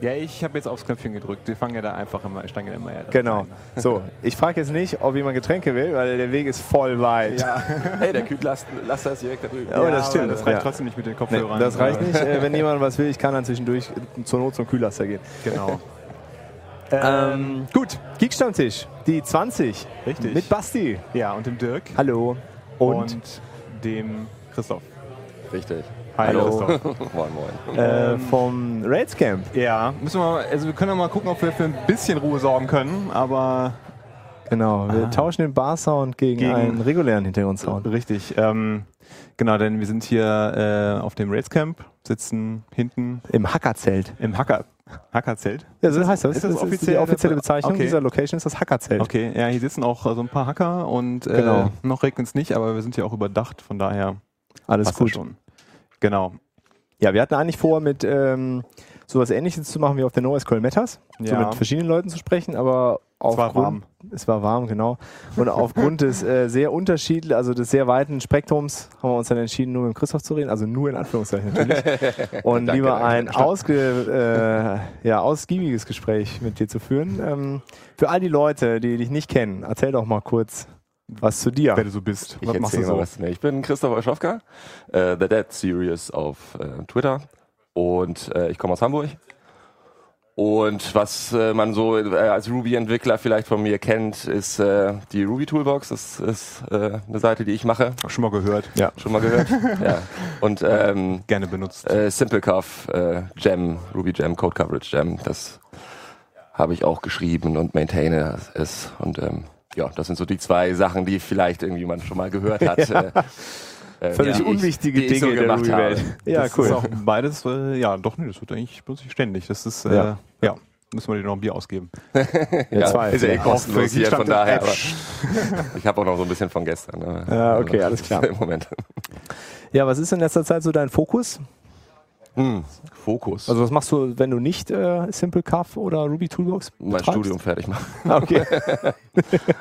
Ja, ich habe jetzt aufs Knöpfchen gedrückt. Die fangen ja da einfach immer, steigen ja immer ja Genau. rein. So, ich frage jetzt nicht, ob jemand Getränke will, weil der Weg ist voll weit. Ja, Hey, der Kühllaster ist direkt da drüben. Oh, das stimmt. Das reicht Ja. trotzdem nicht mit den Nee, Kopfhörern. das reicht nicht. Äh, wenn jemand was will, ich kann dann zwischendurch zur Not zum Kühllaster gehen. Genau. Ähm, gut, Geekstammtisch, die 20. Richtig. Mit Basti. Ja, und dem Dirk Hallo. Und, und, dem Christoph. Richtig. Hi, Hallo. Christoph. Moin, moin. äh, vom Raids Camp. Ja, müssen wir also wir können ja mal gucken, ob wir für ein bisschen Ruhe sorgen können, aber Genau, wir tauschen den Bar-Sound gegen, Gegen- einen regulären Hintergrundsound. richtig. Ähm, genau, denn wir sind hier äh, auf dem Raids Camp, sitzen hinten Im Hackerzelt. im Hacker, Hackerzelt. Ja, so heißt das. ist das das ist offiziell die offizielle Bezeichnung Okay. dieser Location ist das Hackerzelt. Okay, ja, hier sitzen auch äh, so ein paar Hacker und äh, Genau. noch regnet es nicht, aber wir sind hier auch überdacht, von daher Alles gut. schon. Genau. Ja, wir hatten eigentlich vor, mit ähm, sowas ähnliches zu machen wie auf der NoSQL. So Ja. mit verschiedenen Leuten zu sprechen, aber Es war aufgrund, warm. Es war warm, genau. Und aufgrund des äh, sehr unterschiedlichen, also des sehr weiten Spektrums, haben wir uns dann entschieden, nur mit Christoph zu reden. Also nur in Anführungszeichen natürlich. Und Danke, lieber ein ausge, äh, ja, ausgiebiges Gespräch mit dir zu führen. Ähm, für all die Leute, die dich nicht kennen, erzähl doch mal kurz was zu dir. Wer du so bist. Ich was machst du so? was. Nee, ich bin Christoph Oschowka, äh, The Dead Series auf äh, Twitter und äh, ich komme aus Hamburg. Und was äh, man so äh, als Ruby-Entwickler vielleicht von mir kennt, ist äh, die Ruby Toolbox. Das ist äh, eine Seite, die ich mache. Schon mal gehört. Ja. Schon mal gehört? ja. Und ähm, Gerne benutzt. äh, SimpleCuff, äh, Gem, Ruby Gem, Code Coverage Gem, das habe ich auch geschrieben und maintaine es. Und ähm, ja, das sind so die zwei Sachen, die vielleicht irgendwie man schon mal gehört hat. äh, äh, Völlig ich- unwichtige ich so Dinge der gemacht habe. Ruby-Welt. Ja, das cool. ist auch beides, äh, ja, doch, nee, das wird eigentlich benutze ich ständig. Das ist, äh, Ja. ja. müssen wir dir noch ein Bier ausgeben. Ja, zwei. Ist ja eh Ja. kostenlos hier, von daher. Ich habe auch noch so ein bisschen von gestern. Ne? Ja, okay, alles klar. Im Moment. Ja, was ist in letzter Zeit so dein Fokus? Hm, Fokus. Also was machst du, wenn du nicht äh, Simple Cuff oder Ruby Toolbox mein betreibst? Studium fertig machen. Ah, Okay.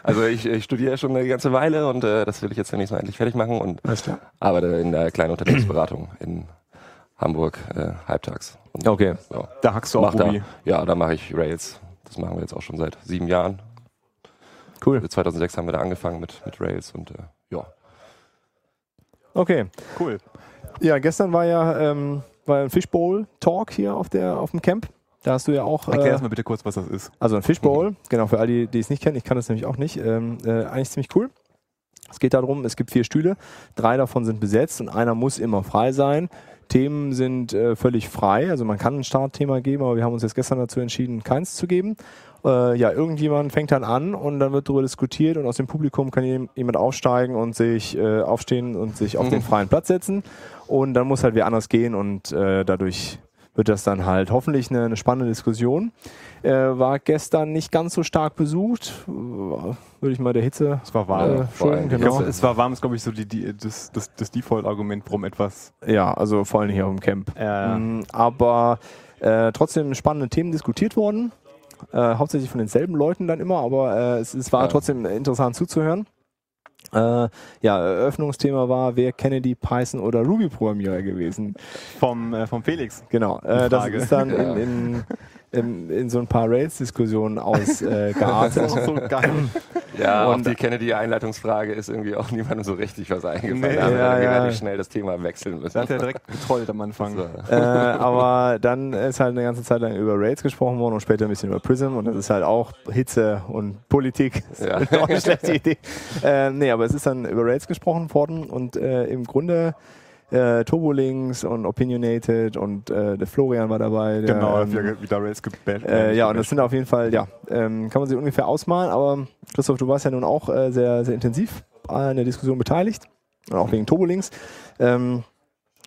Also ich, ich studiere schon eine ganze Weile und äh, das will ich jetzt demnächst mal endlich fertig machen und Alles klar. arbeite in der kleinen Unternehmensberatung in Hamburg äh, halbtags. Und, Okay. Ja, Da hackst du auch mach da, Ruby. ja, da mache ich Rails. Das machen wir jetzt auch schon seit sieben Jahren. Cool. 2006 haben wir da angefangen mit, mit Rails und äh, ja. Okay. Cool. Ja, gestern war ja ähm, war ein Fishbowl-Talk hier auf, der, auf dem Camp. Da hast du ja auch. Erklär Äh, erst mal bitte kurz, was das ist. also ein Fishbowl, genau, für alle, die, die es nicht kennen, ich kann das nämlich auch nicht. Ähm, äh, eigentlich ziemlich cool. Es geht darum, es gibt vier Stühle, drei davon sind besetzt und einer muss immer frei sein. Themen sind äh, völlig frei, also man kann ein Startthema geben, aber wir haben uns jetzt gestern dazu entschieden, keins zu geben. Äh, ja, irgendjemand fängt dann an und dann wird darüber diskutiert und aus dem Publikum kann jem- jemand aufsteigen und sich äh, aufstehen und sich auf den freien Platz setzen. Und dann muss halt wer anders gehen und äh, dadurch wird das dann halt hoffentlich eine, eine spannende Diskussion. Äh, war gestern nicht ganz so stark besucht, äh, würde ich mal der Hitze Es war äh, warm. allem, schulden, genau. glaub, es war warm, ist glaube ich so die, die, das, das, das Default-Argument, warum etwas. Ja, also vor allem hier dem Camp. Äh, Mm, Aber äh, trotzdem spannende Themen diskutiert worden. Äh, hauptsächlich von denselben Leuten dann immer, aber äh, es, es war Ja. trotzdem interessant zuzuhören. Äh, ja, Eröffnungsthema war, wer Kennedy, Python oder Ruby-Programmierer gewesen. vom, äh, vom Felix. Genau, äh, das ist dann in, in, in, in so ein paar Rails-Diskussionen ausgeartet. Äh, so. Ja, Und- die Kennedy-Einleitungsfrage ist irgendwie auch niemandem so richtig was eingefallen. Nee, da haben wir ja, ja. relativ schnell das Thema wechseln müssen. Da hat er direkt getrollt am Anfang. So. äh, aber dann ist halt eine ganze Zeit lang über Rails gesprochen worden und später ein bisschen über Prism und das ist halt auch Hitze und Politik. Ja. Das ist auch eine schlechte Idee. Äh, nee, aber es ist dann über Rails gesprochen worden und äh, im Grunde äh, Turbolinks und Opinionated und äh, der Florian war dabei. Der, Genau, ähm, wieder, Rails gebasht. äh, ja, und das sind auf jeden Fall, ja, ähm, kann man sich ungefähr ausmalen, aber Christoph, du warst ja nun auch äh, sehr, sehr intensiv an der Diskussion beteiligt, und auch wegen Turbolinks. Ähm,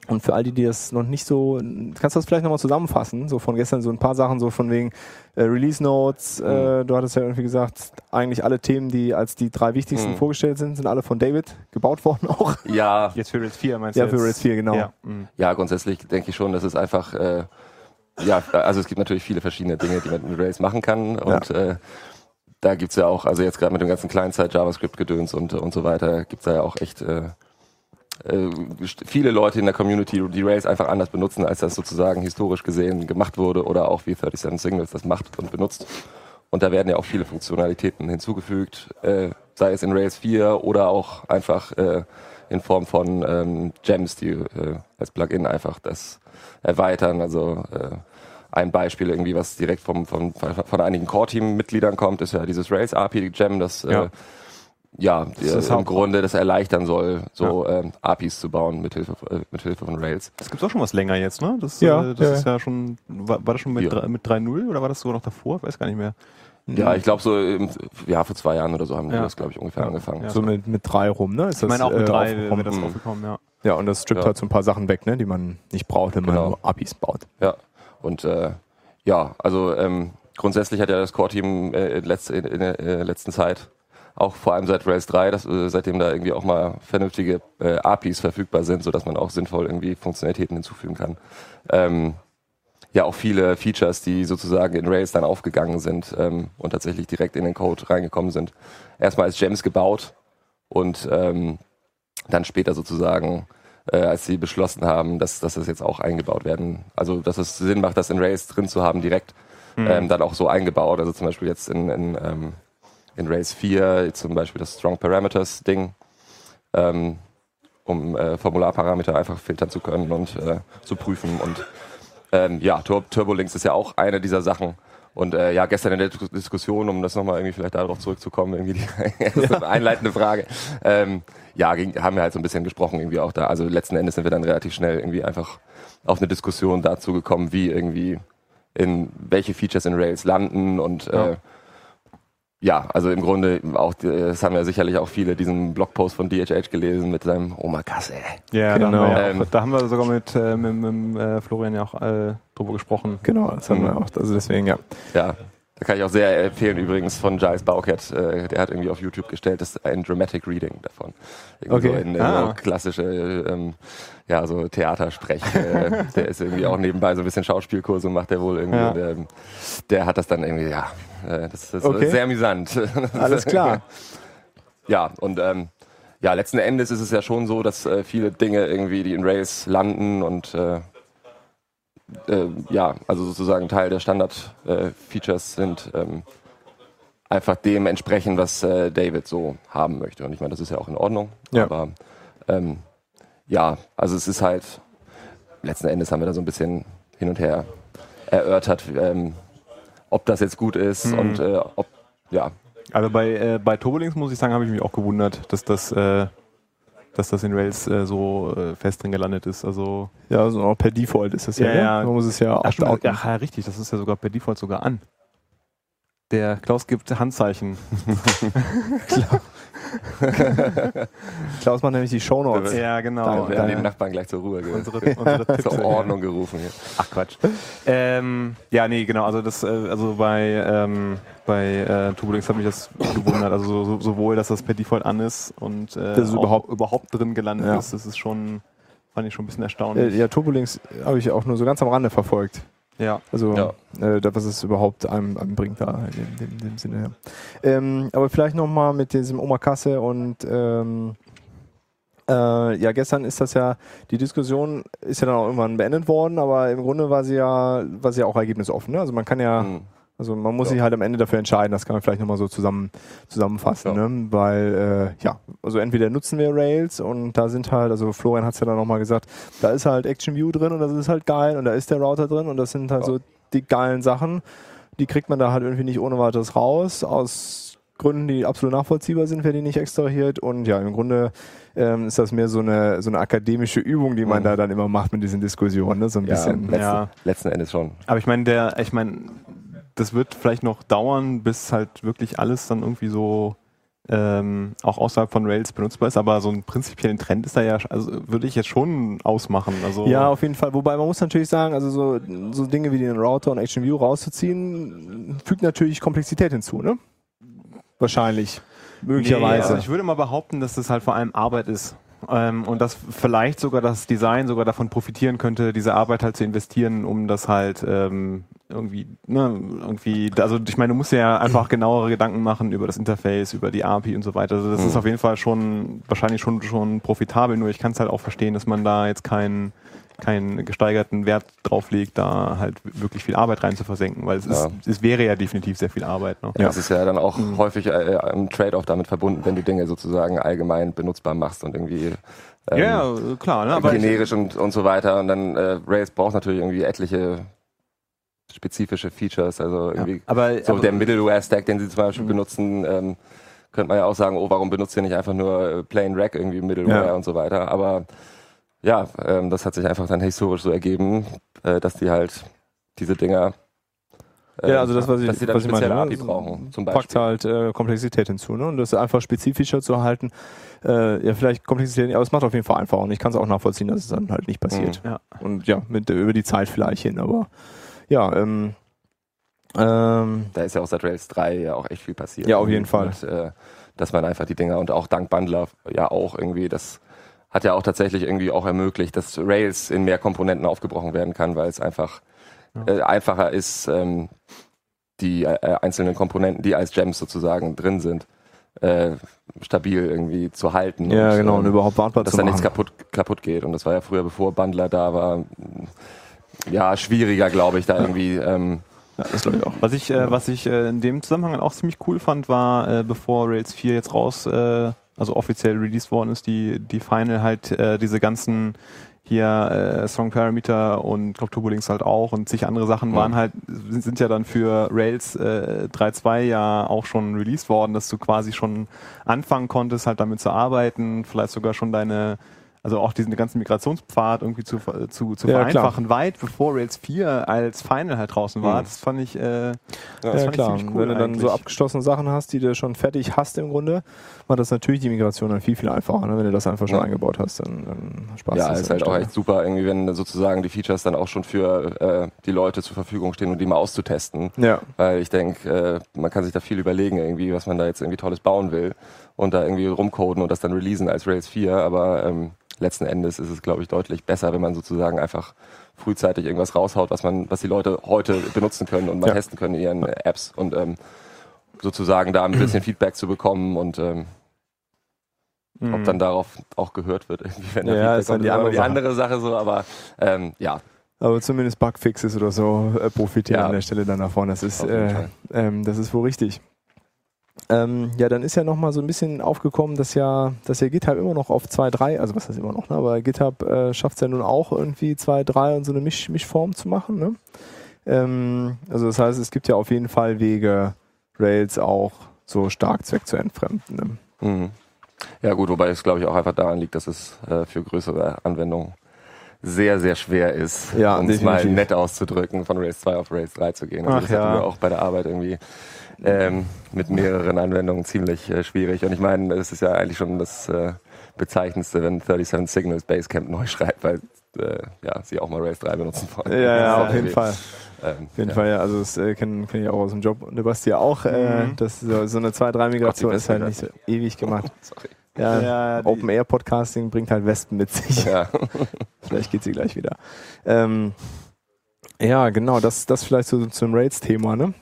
und für all die, die das noch nicht so, kannst du das vielleicht nochmal zusammenfassen? So von gestern so ein paar Sachen, so von wegen äh, Release Notes. Äh, du hattest ja irgendwie gesagt, eigentlich alle Themen, die als die drei wichtigsten Mhm. vorgestellt sind, sind alle von David gebaut worden auch. Ja, Jetzt für Rails 4 meinst Ja, du? für jetzt? Rails 4, genau. Ja. mhm. ja, grundsätzlich denke ich schon, dass es einfach, äh, ja, also es gibt natürlich viele verschiedene Dinge, die man mit Rails machen kann und äh, da gibt's ja auch, also jetzt gerade mit dem ganzen Client-Side JavaScript-Gedöns und, und so weiter, gibt's da ja auch echt äh, viele Leute in der Community die Rails einfach anders benutzen, als das sozusagen historisch gesehen gemacht wurde oder auch wie 37 Signals das macht und benutzt. Und da werden ja auch viele Funktionalitäten hinzugefügt, äh, sei es in Rails 4 oder auch einfach äh, in Form von ähm, Gems, die äh, als Plugin einfach das erweitern. Also äh, ein Beispiel irgendwie, was direkt vom, vom, von einigen Core-Team-Mitgliedern kommt, ist ja dieses Rails API Gem, das ja. Äh, ja, das im Grunde das erleichtern soll, so ja. ähm, APIs zu bauen mit Hilfe, äh, mit Hilfe von Rails. Das gibt's auch schon was länger jetzt, ne? Das, ja, äh, das ja. ist ja schon, war, war das schon mit, ja. mit 3.0 oder war das sogar noch davor? Ich weiß gar nicht mehr. Ja, ich glaube so, im, ja, vor zwei Jahren oder so haben wir das, glaube ich, ungefähr angefangen. So mit, mit drei rum, ne? Ist das, ich meine auch mit äh, drei wäre das aufgekommen, ja. Ja, und das strippt halt so ein paar Sachen weg, ne, die man nicht braucht, wenn genau. man nur APIs baut. Ja, und äh, ja, also ähm, grundsätzlich hat ja das Core-Team äh, in, letz, in, in der äh, letzten Zeit auch vor allem seit Rails 3, dass, äh, seitdem da irgendwie auch mal vernünftige äh, APIs verfügbar sind, sodass man auch sinnvoll irgendwie Funktionalitäten hinzufügen kann. Ähm, ja, auch viele Features, die sozusagen in Rails dann aufgegangen sind ähm, und tatsächlich direkt in den Code reingekommen sind. Erstmal als Gems gebaut und ähm, dann später sozusagen, äh, als sie beschlossen haben, dass, dass das jetzt auch eingebaut werden. Also, dass es Sinn macht, das in Rails drin zu haben, direkt mhm. ähm, dann auch so eingebaut. Also zum Beispiel jetzt in, in ähm, in Rails 4 zum Beispiel das Strong Parameters Ding, ähm, um äh, Formularparameter einfach filtern zu können und äh, zu prüfen. Und ähm, ja, Tur Turbolinks ist ja auch eine dieser Sachen. Und äh, ja, gestern in der Diskussion, um das nochmal irgendwie vielleicht darauf zurückzukommen, irgendwie die ja. einleitende Frage. Ähm, ja, ging, haben wir halt so ein bisschen gesprochen irgendwie auch da. Also letzten Endes sind wir dann relativ schnell irgendwie einfach auf eine Diskussion dazu gekommen, wie irgendwie in welche Features in Rails landen und ja. äh, ja, also im Grunde auch, das haben ja sicherlich auch viele diesen Blogpost von DHH gelesen mit seinem Omakase. Ja, genau. Da haben, wir, ähm, da haben wir sogar mit, äh, mit, mit äh, Florian ja auch äh, drüber gesprochen. Genau, das haben wir auch. Also deswegen, ja. Ja, da kann ich auch sehr empfehlen übrigens von Giles Baucat. Äh, der hat irgendwie auf YouTube gestellt, das ist ein Dramatic Reading davon. Irgendwie okay. So in, in ah. so klassische, ähm, ja, so Theatersprech. äh, der ist irgendwie auch nebenbei so ein bisschen Schauspielkurse macht der wohl irgendwie. Ja. Der, der, hat das dann irgendwie, ja, äh, das ist okay. sehr amüsant. Alles klar. ja, und ähm, ja, letzten Endes ist es ja schon so, dass äh, viele Dinge irgendwie, die in Rails landen und äh, äh, ja, also sozusagen Teil der Standard-Features sind, ähm, einfach dem entsprechen, was äh, David so haben möchte. Und ich meine, das ist ja auch in Ordnung. Ja. Aber ähm, ja, also es ist halt, letzten Endes haben wir da so ein bisschen hin und her erörtert, ähm, ob das jetzt gut ist mhm. und äh, ob, ja. Also bei, äh, bei Turbolinks muss ich sagen, habe ich mich auch gewundert, dass das äh, dass das in Rails äh, so äh, fest drin gelandet ist. Also ja, also auch per Default ist das ja. ja, ne? ja. Man muss es ja Ach, stimmt, ja, richtig, das ist ja sogar per Default sogar an. Der Klaus gibt Handzeichen. Klaus macht nämlich die Shownotes. Ja, genau. Da werden die Nachbarn gleich zur Ruhe unsere, unsere Tipps zur Ordnung gerufen. Hier. Ach Quatsch. Ähm, ja, nee, genau. Also das, äh, also bei ähm, bei äh, Turbulence hat mich das gewundert. Also so, sowohl, dass das per Default an ist und äh, das ist überhaupt, überhaupt drin gelandet ja. ist. Das ist schon, fand ich schon ein bisschen erstaunlich. Äh, ja, Turbulence habe ich auch nur so ganz am Rande verfolgt. Ja. Also, ja. Äh, was es überhaupt einem, einem bringt da in, in, in dem Sinne. Ja. Ähm, aber vielleicht nochmal mit diesem Omakase und ähm, äh, ja, gestern ist das ja, die Diskussion ist ja dann auch irgendwann beendet worden, aber im Grunde war sie ja, war sie ja auch ergebnisoffen. Ne? Also man kann ja, mhm. Also man muss ja. sich halt am Ende dafür entscheiden, das kann man vielleicht nochmal so zusammen, zusammenfassen, ja. ne? weil äh, ja, also entweder nutzen wir Rails und da sind halt, also Florian hat es ja dann nochmal gesagt, da ist halt Action View drin und das ist halt geil und da ist der Router drin und das sind halt ja. so die geilen Sachen, die kriegt man da halt irgendwie nicht ohne weiteres raus, aus Gründen, die absolut nachvollziehbar sind, werden die nicht extrahiert und ja, im Grunde ähm, ist das mehr so eine, so eine akademische Übung, die man mhm. da dann immer macht mit diesen Diskussionen, ne? so ein ja, bisschen. Letzten, ja. letzten Endes schon. Aber ich meine, der, ich meine, das wird vielleicht noch dauern, bis halt wirklich alles dann irgendwie so ähm, auch außerhalb von Rails benutzbar ist, aber so einen prinzipiellen Trend ist da ja, also würde ich jetzt schon ausmachen. Also ja, auf jeden Fall. Wobei man muss natürlich sagen, also so, so Dinge wie den Router und Action View rauszuziehen, fügt natürlich Komplexität hinzu, ne? Wahrscheinlich. Möglicherweise. Nee, also ich würde mal behaupten, dass das halt vor allem Arbeit ist. Ähm, und dass vielleicht sogar das Design sogar davon profitieren könnte, diese Arbeit halt zu investieren, um das halt ähm, irgendwie, ne, irgendwie, also ich meine, du musst ja einfach genauere Gedanken machen über das Interface, über die API und so weiter. Also das Mhm. ist auf jeden Fall schon, wahrscheinlich schon, schon profitabel, nur ich kann es halt auch verstehen, dass man da jetzt keinen keinen gesteigerten Wert drauf legt, da halt wirklich viel Arbeit rein zu versenken, weil es, Ja. ist, es wäre ja definitiv sehr viel Arbeit. Ne? Ja. Das ist ja dann auch häufig äh, ein Trade-off damit verbunden, wenn du Dinge sozusagen allgemein benutzbar machst und irgendwie ähm, ja, ja, klar, ne? aber generisch und, und so weiter. Und dann äh, Rails braucht natürlich irgendwie etliche spezifische Features. Also irgendwie aber, so aber, der Middleware-Stack, den sie zum Beispiel Mhm. benutzen, ähm, könnte man ja auch sagen, oh, warum benutzt ihr nicht einfach nur äh, Plain Rack irgendwie Middleware Ja. und so weiter. Aber ja, ähm, das hat sich einfach dann historisch so ergeben, äh, dass die halt diese Dinger äh, Ja, also das, was ich, dass sie dann was ich spezielle meine, API ne? brauchen, zum packt Beispiel. halt äh, Komplexität hinzu, ne? Und das einfach spezifischer zu halten, äh, ja, vielleicht Komplexität nicht, aber es macht auf jeden Fall einfacher und ich kann es auch nachvollziehen, dass es dann halt nicht passiert. Mhm. Ja. Und ja, mit, über die Zeit vielleicht hin, aber ja, ähm, ähm, Da ist ja auch seit Rails 3 ja auch echt viel passiert. Ja, auf jeden Fall. Und, äh, dass man einfach die Dinger und auch dank Bundler ja auch irgendwie, das hat ja auch tatsächlich irgendwie auch ermöglicht, dass Rails in mehr Komponenten aufgebrochen werden kann, weil es einfach äh, einfacher ist, ähm, die äh, einzelnen Komponenten, die als Gems sozusagen drin sind, äh, stabil irgendwie zu halten. ja, genau, ähm, und überhaupt wartbar dass zu da machen. nichts kaputt, kaputt geht. Und das war ja früher, bevor Bundler da war, ja, schwieriger, glaube ich, da irgendwie. Ähm, Ja, das glaube ich auch. Was ich, äh, was ich äh, in dem Zusammenhang auch ziemlich cool fand, war, äh, bevor Rails 4 jetzt raus, äh, also offiziell released worden ist, die, die Final halt äh, diese ganzen hier äh, Strong Parameter und glaub Turbolinks halt auch und zig andere Sachen Mhm. waren halt, sind, sind ja dann für Rails äh, 3.2 ja auch schon released worden, dass du quasi schon anfangen konntest, halt damit zu arbeiten, vielleicht sogar schon deine also auch diesen ganzen Migrationspfad irgendwie zu, zu, zu Ja, vereinfachen, weit bevor Rails 4 als Final halt draußen war. Mhm. Das fand ich, äh, Ja, das ich klar. ziemlich cool Wenn du dann so abgeschlossene Sachen hast, die du schon fertig hast im Grunde, macht das natürlich die Migration dann viel, viel einfacher. Ne? Wenn du das einfach schon Ja. eingebaut hast, dann, dann sparst Ja, ist halt auch echt super, irgendwie, wenn sozusagen die Features dann auch schon für äh, die Leute zur Verfügung stehen und die mal auszutesten. Ja, Weil ich denke, äh, man kann sich da viel überlegen, irgendwie, was man da jetzt irgendwie Tolles bauen will und da irgendwie rumcoden und das dann releasen als Rails 4. Aber ähm, letzten Endes ist es, glaube ich, deutlich besser, wenn man sozusagen einfach frühzeitig irgendwas raushaut, was man, was die Leute heute benutzen können und mal Ja. testen können in ihren Apps und ähm, sozusagen da ein bisschen Feedback zu bekommen und ähm, Mhm. ob dann darauf auch gehört wird, irgendwie, wenn da Ja, Feedback ist kommt, die andere die Sache. andere Sache so, aber ähm, ja, aber zumindest Bugfixes oder so äh, profitieren Ja. an der Stelle dann davon. Das ist, äh, ähm, das ist wohl richtig. Ähm, ja, dann ist ja nochmal so ein bisschen aufgekommen, dass ja, dass ja GitHub immer noch auf 2.3, also was heißt immer noch, ne? aber GitHub äh, schafft es ja nun auch irgendwie 2.3 und so eine Misch Mischform zu machen. Ne? Ähm, also das heißt, es gibt ja auf jeden Fall Wege, Rails auch so stark zweck zu entfremden. Ne? Mhm. Ja gut, wobei es glaube ich auch einfach daran liegt, dass es äh, für größere Anwendungen sehr, sehr schwer ist, Ja, um es mal definitiv. nett auszudrücken, von Rails 2 auf Rails 3 zu gehen. Also Ach das ja. wir auch bei der Arbeit irgendwie ähm, mit mehreren Anwendungen ziemlich äh, schwierig. Und ich meine, es ist ja eigentlich schon das äh, Bezeichnendste, wenn 37 Signals Basecamp neu schreibt, weil äh, ja, sie auch mal Rails 3 benutzen wollen. Ja, ja, auf jeden Fall. Ähm, Auf jeden ja. Fall, ja. Also das äh, kenne kenn ich auch aus dem Job und der Basti auch. Äh, Mhm. das, so, so eine 2-3-Migration Gott, die ist halt nicht so ewig gemacht. Sorry. Ja, Ja, die- Open Air Podcasting bringt halt Wespen mit sich. Ja. Vielleicht geht sie gleich wieder. Ähm, ja, genau, das, das vielleicht so zum Rails-Thema, ne?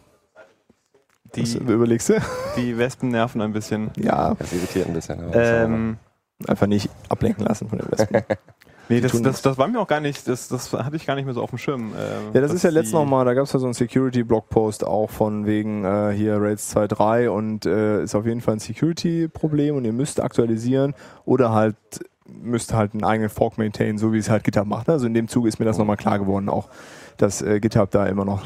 Was die, überlegst du? die Wespen nerven ein bisschen. Ja, Das irritiert ein bisschen. Ähm, einfach nicht ablenken lassen von den Wespen. nee, das, das, das war mir auch gar nicht, das, das hatte ich gar nicht mehr so auf dem Schirm. ähm, Ja, das ist ja letztens die- nochmal, da gab es ja so einen Security-Blogpost auch von wegen äh, hier Rails 2.3 und äh, ist auf jeden Fall ein Security-Problem und ihr müsst aktualisieren oder halt müsst halt einen eigenen Fork maintainen, so wie es halt GitHub macht. ne? Also in dem Zuge ist mir das nochmal klar geworden, auch dass äh, GitHub da immer noch,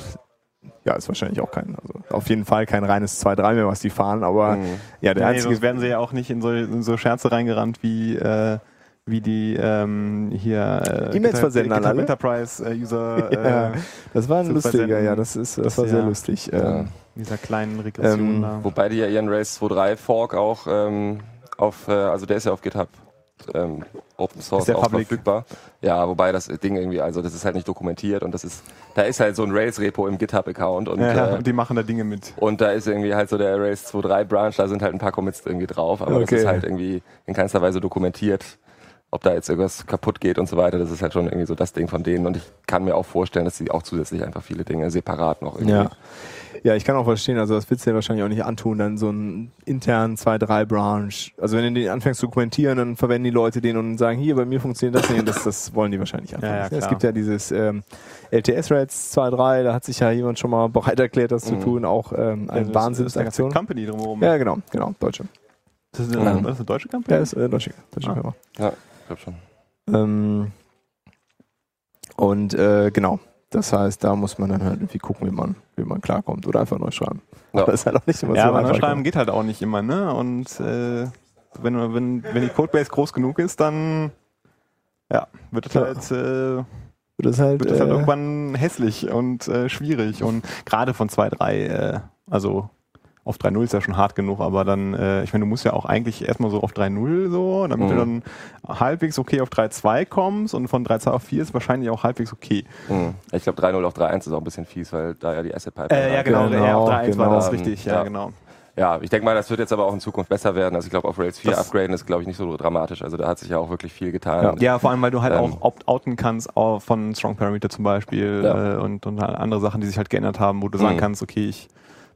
ja, ist wahrscheinlich auch kein, also auf jeden Fall kein reines 2.3 mehr, was die fahren, aber Mhm. ja, der nee, einzige werden sie ja auch nicht in so, in so Scherze reingerannt wie, äh, wie die ähm, hier äh, E-Mails versenden an alle? Enterprise äh, User Ja, das war ein lustiger, versenden. ja, das ist, das Das war sehr ja- lustig. Ja. Ähm, dieser kleinen Regression Ähm, da. Wobei die ja ihren Rails 2.3 Fork auch ähm, auf, äh, also der ist ja auf GitHub ähm, Open Source auch public? verfügbar. Ja, wobei das Ding irgendwie, also das ist halt nicht dokumentiert und das ist, da ist halt so ein Rails-Repo im GitHub-Account und, ja, äh, und die machen da Dinge mit. und da ist irgendwie halt so der Rails 2.3 Branch, da sind halt ein paar Commits irgendwie drauf, aber das Okay. ist halt irgendwie in keinster Weise dokumentiert. Ob da jetzt irgendwas kaputt geht und so weiter. Das ist halt schon irgendwie so das Ding von denen. Und ich kann mir auch vorstellen, dass sie auch zusätzlich einfach viele Dinge separat noch irgendwie. Ja. Ja, ich kann auch verstehen, also das willst du dir wahrscheinlich auch nicht antun, dann so einen internen 2-3-Branch. Also wenn du den anfängst zu kommentieren, dann verwenden die Leute den und sagen, hier, bei mir funktioniert das nicht und das, das wollen die wahrscheinlich einfach Ja, ja, nicht. Es klar. gibt ja dieses ähm, LTS-Rates 2.3, da hat sich ja jemand schon mal bereit erklärt, das zu Mhm. tun, auch ähm, eine Das ist eine ganze Wahnsinnsaktion. Company drumherum. Ja, genau, genau, Deutsche. Das ist eine, Mhm. das ist eine deutsche Company? Ja, ist äh, Deutsche, Deutsche Ah. Firma. Ja, glaube schon. Ähm, und äh, genau, das heißt, da muss man dann halt irgendwie gucken, wie man, wie man klarkommt oder einfach neu schreiben. Ja. Das ist halt auch nicht immer Ja, so aber einfach. Neuschreiben geht halt auch nicht immer, ne? Und äh, wenn, wenn, wenn die Codebase groß genug ist, dann ja, wird es Ja. halt, äh, Das ist halt, wird es halt äh, irgendwann hässlich und äh, schwierig. Und gerade von 2.3, äh, also auf 3.0 ist ja schon hart genug, aber dann, äh, ich meine, du musst ja auch eigentlich erstmal so auf 3.0 so, damit Mhm. du dann halbwegs okay auf 3.2 kommst und von 3.2 auf 4 ist wahrscheinlich auch halbwegs okay. Mhm. Ich glaube 3.0 auf 3.1 ist auch ein bisschen fies, weil da ja die Asset Pipeline. Äh, ja, war. genau, Genau, ja, auf 3.1 war genau. das richtig, ja, Ja. genau. Ja, ich denke mal, das wird jetzt aber auch in Zukunft besser werden. Also ich glaube, auf Rails 4 Das- upgraden ist, glaube ich, nicht so dramatisch. Also da hat sich ja auch wirklich viel getan. Ja, vor allem, weil du halt Ähm. auch opt-outen kannst auch von Strong Parameter zum Beispiel Ja. äh, und, und halt andere Sachen, die sich halt geändert haben, wo du sagen Mhm. kannst, okay, ich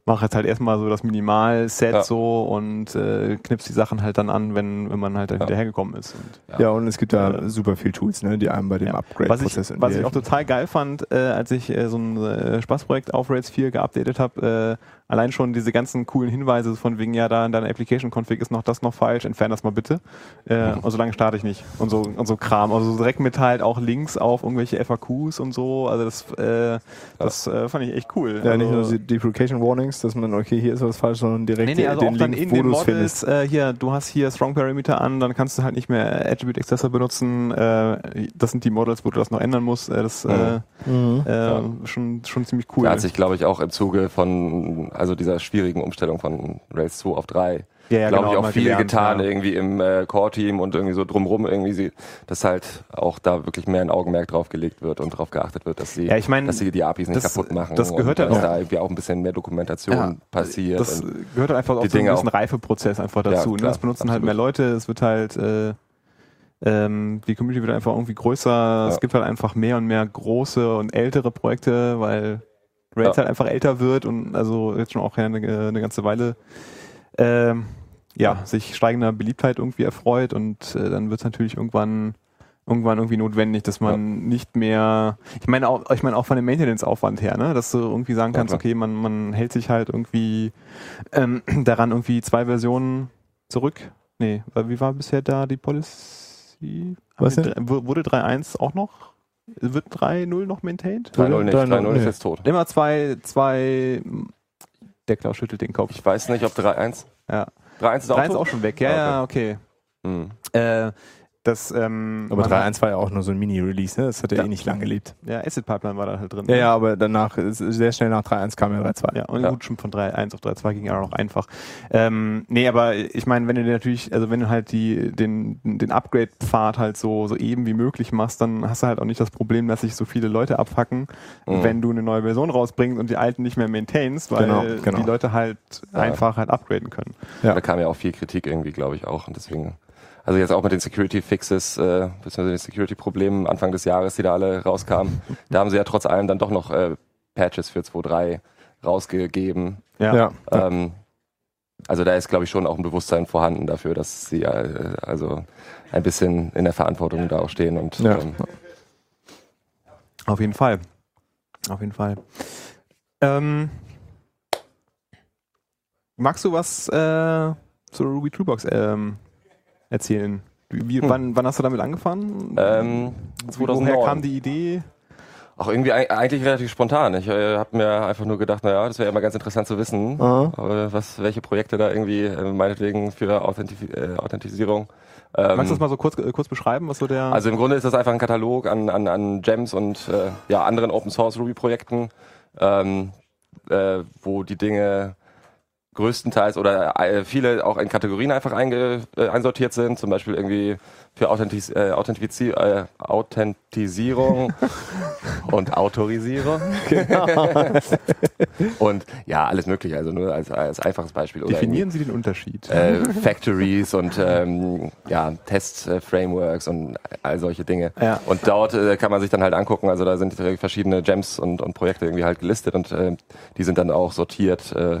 mache jetzt halt erstmal so das Minimal-Set Ja. so und äh, knipst die Sachen halt dann an, wenn, wenn man halt da hinterhergekommen ist. Und Ja, und es gibt da Äh, super viel Tools, ne, die einem bei dem Ja. was, ich, Upgrade-Prozess was ich auch total geil fand, äh, als ich äh, so ein äh, Spaßprojekt auf Rails 4 geupdatet habe, äh, allein schon diese ganzen coolen Hinweise von wegen, ja, da in deiner Application-Config ist noch das noch falsch, entfern das mal bitte. Äh, und so lange starte ich nicht. Und so, und so Kram. Also so direkt mit halt auch Links auf irgendwelche FAQs und so. Also das, äh, das äh, fand ich echt cool. ja, also, nicht nur die Deprecation Warnings, dass man, okay, hier ist was falsch, sondern direkt Nee, nee, also den auch dann Link, in wo den Models, äh, hier, du hast hier Strong Parameter an, dann kannst du halt nicht mehr Attribute Accessor benutzen. Äh, das sind die Models, wo du das noch ändern musst. Äh, das äh, Mhm. äh, schon, schon ziemlich cool. Da hat sich, glaube ich, auch im Zuge von, also dieser schwierigen Umstellung von Rails 2 auf 3, ja, ja, glaube ich, genau, auch mal viel gelernt, getan ja. irgendwie im äh, Core-Team und irgendwie so drumrum irgendwie, sie, dass halt auch da wirklich mehr ein Augenmerk drauf gelegt wird und darauf geachtet wird, dass sie, Ja, ich meine, dass sie die APIs nicht das- kaputt machen. das gehört und ja dass auch- da irgendwie auch ein bisschen mehr Dokumentation passiert. Das gehört halt einfach auch Dinge gewissen auch- Reifeprozess einfach dazu. ne? klar, Das benutzen halt absolut. mehr Leute, es wird halt äh, ähm, die Community wird einfach irgendwie größer, es gibt halt einfach mehr und mehr große und ältere Projekte, weil Rails halt einfach älter wird und also jetzt schon auch eine, eine ganze Weile ähm, ja, sich steigender Beliebtheit irgendwie erfreut und äh, dann wird es natürlich irgendwann irgendwann irgendwie notwendig, dass man nicht mehr, ich meine auch, ich meine auch von dem Maintenance-Aufwand her, ne, dass du irgendwie sagen Ja, kannst, klar. okay, man, man hält sich halt irgendwie ähm, daran irgendwie zwei Versionen zurück. Nee, weil wie war bisher da die Policy? Was denn? Wurde 3.1 auch noch, wird 3.0 noch maintained? 3.0 nicht, 3.0 3.0 ist jetzt tot. Immer zwei, zwei, der Klaus schüttelt den Kopf. Ich weiß nicht, ob 3.1. Ja. 3.1 ist auch 3.1 ist tot? auch schon weg, ja, Ah, ja, okay. Hm. Äh, das, ähm, Aber man 3.1 war ja auch nur so ein Mini-Release, ne? Das hat ja, Ja. eh nicht lang gelebt. Ja, Acid Pipeline war da halt drin. Ja, ne? ja, aber danach, sehr schnell nach 3.1 kam ja 3.2. Ja, und Ja. gut, schon von 3.1 auf 3.2 ging ja auch noch einfach. Ähm, nee, aber ich meine, wenn du dir natürlich, also wenn du halt die, den, den Upgrade-Pfad halt so, so eben wie möglich machst, dann hast du halt auch nicht das Problem, dass sich so viele Leute abfacken, Mhm. wenn du eine neue Version rausbringst und die alten nicht mehr maintainst, weil Genau, genau. die Leute halt Ja. einfach halt upgraden können. Ja. Da kam ja auch viel Kritik irgendwie, glaube ich, auch. Und deswegen, also jetzt auch mit den Security Fixes, äh, beziehungsweise den Security Problemen Anfang des Jahres, die da alle rauskamen, da haben sie ja trotz allem dann doch noch äh, Patches für 2.3 rausgegeben. Ja. Ja. Ähm, also da ist, glaube ich, schon auch ein Bewusstsein vorhanden dafür, dass sie äh, also ein bisschen in der Verantwortung da auch stehen und Ja. ähm, Auf jeden Fall. Auf jeden Fall. Ähm, magst du was äh, zur Ruby Toolbox ähm, erzählen? Wie, Hm. wann, wann hast du damit angefangen? ähm, Woher 2009. kam die Idee? Auch irgendwie eig- eigentlich relativ spontan. Ich äh, habe mir einfach nur gedacht, naja, das wäre ja mal ganz interessant zu wissen, Aha. äh, was, welche Projekte da irgendwie äh, meinetwegen für Authentif äh, Authentisierung. Ähm, Magst du das mal so kurz, äh, kurz beschreiben, was so der. also im Grunde ist das einfach ein Katalog an, an, an Gems und äh, ja, anderen Open Source Ruby Projekten, ähm, äh, wo die Dinge größtenteils oder äh, viele auch in Kategorien einfach einge, äh, einsortiert sind, zum Beispiel irgendwie für Authentis äh, Authentifizi äh, Authentisierung und Autorisierung. Genau. und ja, alles mögliche, also nur als, als einfaches Beispiel. Definieren Sie den Unterschied. Äh, Factories und ähm, ja, Test-Frameworks und all solche Dinge. Ja. Und dort äh, kann man sich dann halt angucken, also da sind verschiedene Gems und, und Projekte irgendwie halt gelistet und äh, die sind dann auch sortiert äh,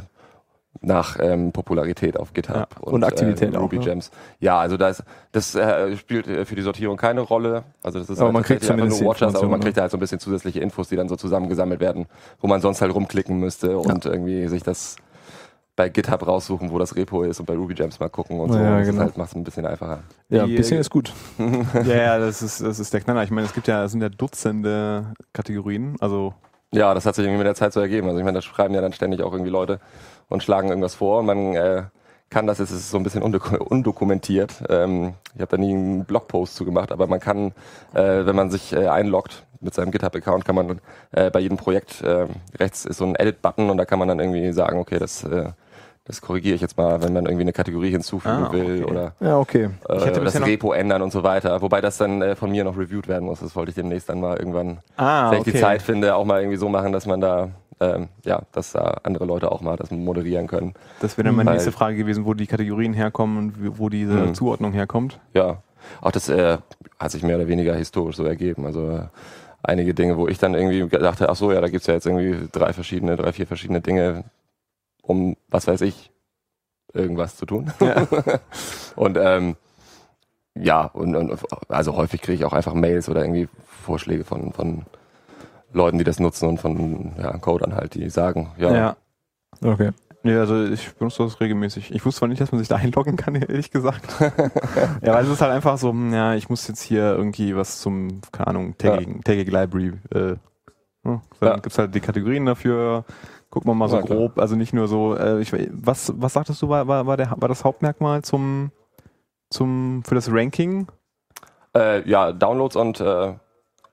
nach ähm, Popularität auf GitHub ja, und, und, Aktivität äh, Ruby auch, ne? Gems. Ja, also das, das äh, spielt äh, für die Sortierung keine Rolle. Also das ist aber halt man kriegt zumindest nur Watchers, aber man kriegt da halt so ein bisschen zusätzliche Infos, die dann so zusammengesammelt werden, wo man sonst halt rumklicken müsste und irgendwie sich das bei GitHub raussuchen, wo das Repo ist und bei Ruby Gems mal gucken und so. Ja, das genau. halt, macht es ein bisschen einfacher. Ja, ein bisschen ist gut. ja, ja, das ist, das ist der Knaller. Ich meine, es gibt ja, es sind ja Dutzende Kategorien, also ja, das hat sich irgendwie mit der Zeit so ergeben. Also ich meine, da schreiben ja dann ständig auch irgendwie Leute und schlagen irgendwas vor und man äh, kann das, es ist so ein bisschen undokumentiert. Ähm, ich habe da nie einen Blogpost zu gemacht, aber man kann, äh, wenn man sich äh, einloggt mit seinem GitHub-Account, kann man äh, bei jedem Projekt äh, rechts ist so ein Edit-Button und da kann man dann irgendwie sagen, okay, das äh, das korrigiere ich jetzt mal, wenn man irgendwie eine Kategorie hinzufügen ah, will okay. oder ja, okay. äh, das Repo ändern und so weiter. Wobei das dann äh, von mir noch reviewed werden muss. Das wollte ich demnächst dann mal irgendwann, ah, wenn okay. ich die Zeit finde, auch mal irgendwie so machen, dass man da ähm, ja, dass da andere Leute auch mal das moderieren können. Das wäre dann meine Weil, nächste Frage gewesen, wo die Kategorien herkommen und wo diese mh. Zuordnung herkommt. Ja, auch das äh, hat sich mehr oder weniger historisch so ergeben. Also äh, einige Dinge, wo ich dann irgendwie dachte, ach so, ja, da gibt's ja jetzt irgendwie drei verschiedene, drei, vier verschiedene Dinge, um, was weiß ich, irgendwas zu tun. Ja. und ähm, ja, und, und also häufig kriege ich auch einfach Mails oder irgendwie Vorschläge von, von Leuten, die das nutzen und von ja, Codern halt, die sagen, ja. Ja. Okay. Ja, also ich benutze das regelmäßig. Ich wusste zwar nicht, dass man sich da einloggen kann, ehrlich gesagt. ja, weil es ist halt einfach so, hm, ja, ich muss jetzt hier irgendwie was zum, keine Ahnung, Tagging, ja. Tagging Library, äh, dann ja. gibt's halt die Kategorien dafür. Gucken wir mal so ja, grob, also nicht nur so, äh, ich, was, was sagtest du, war, war, war, der, war das Hauptmerkmal zum, zum, für das Ranking? Äh, ja, Downloads und äh,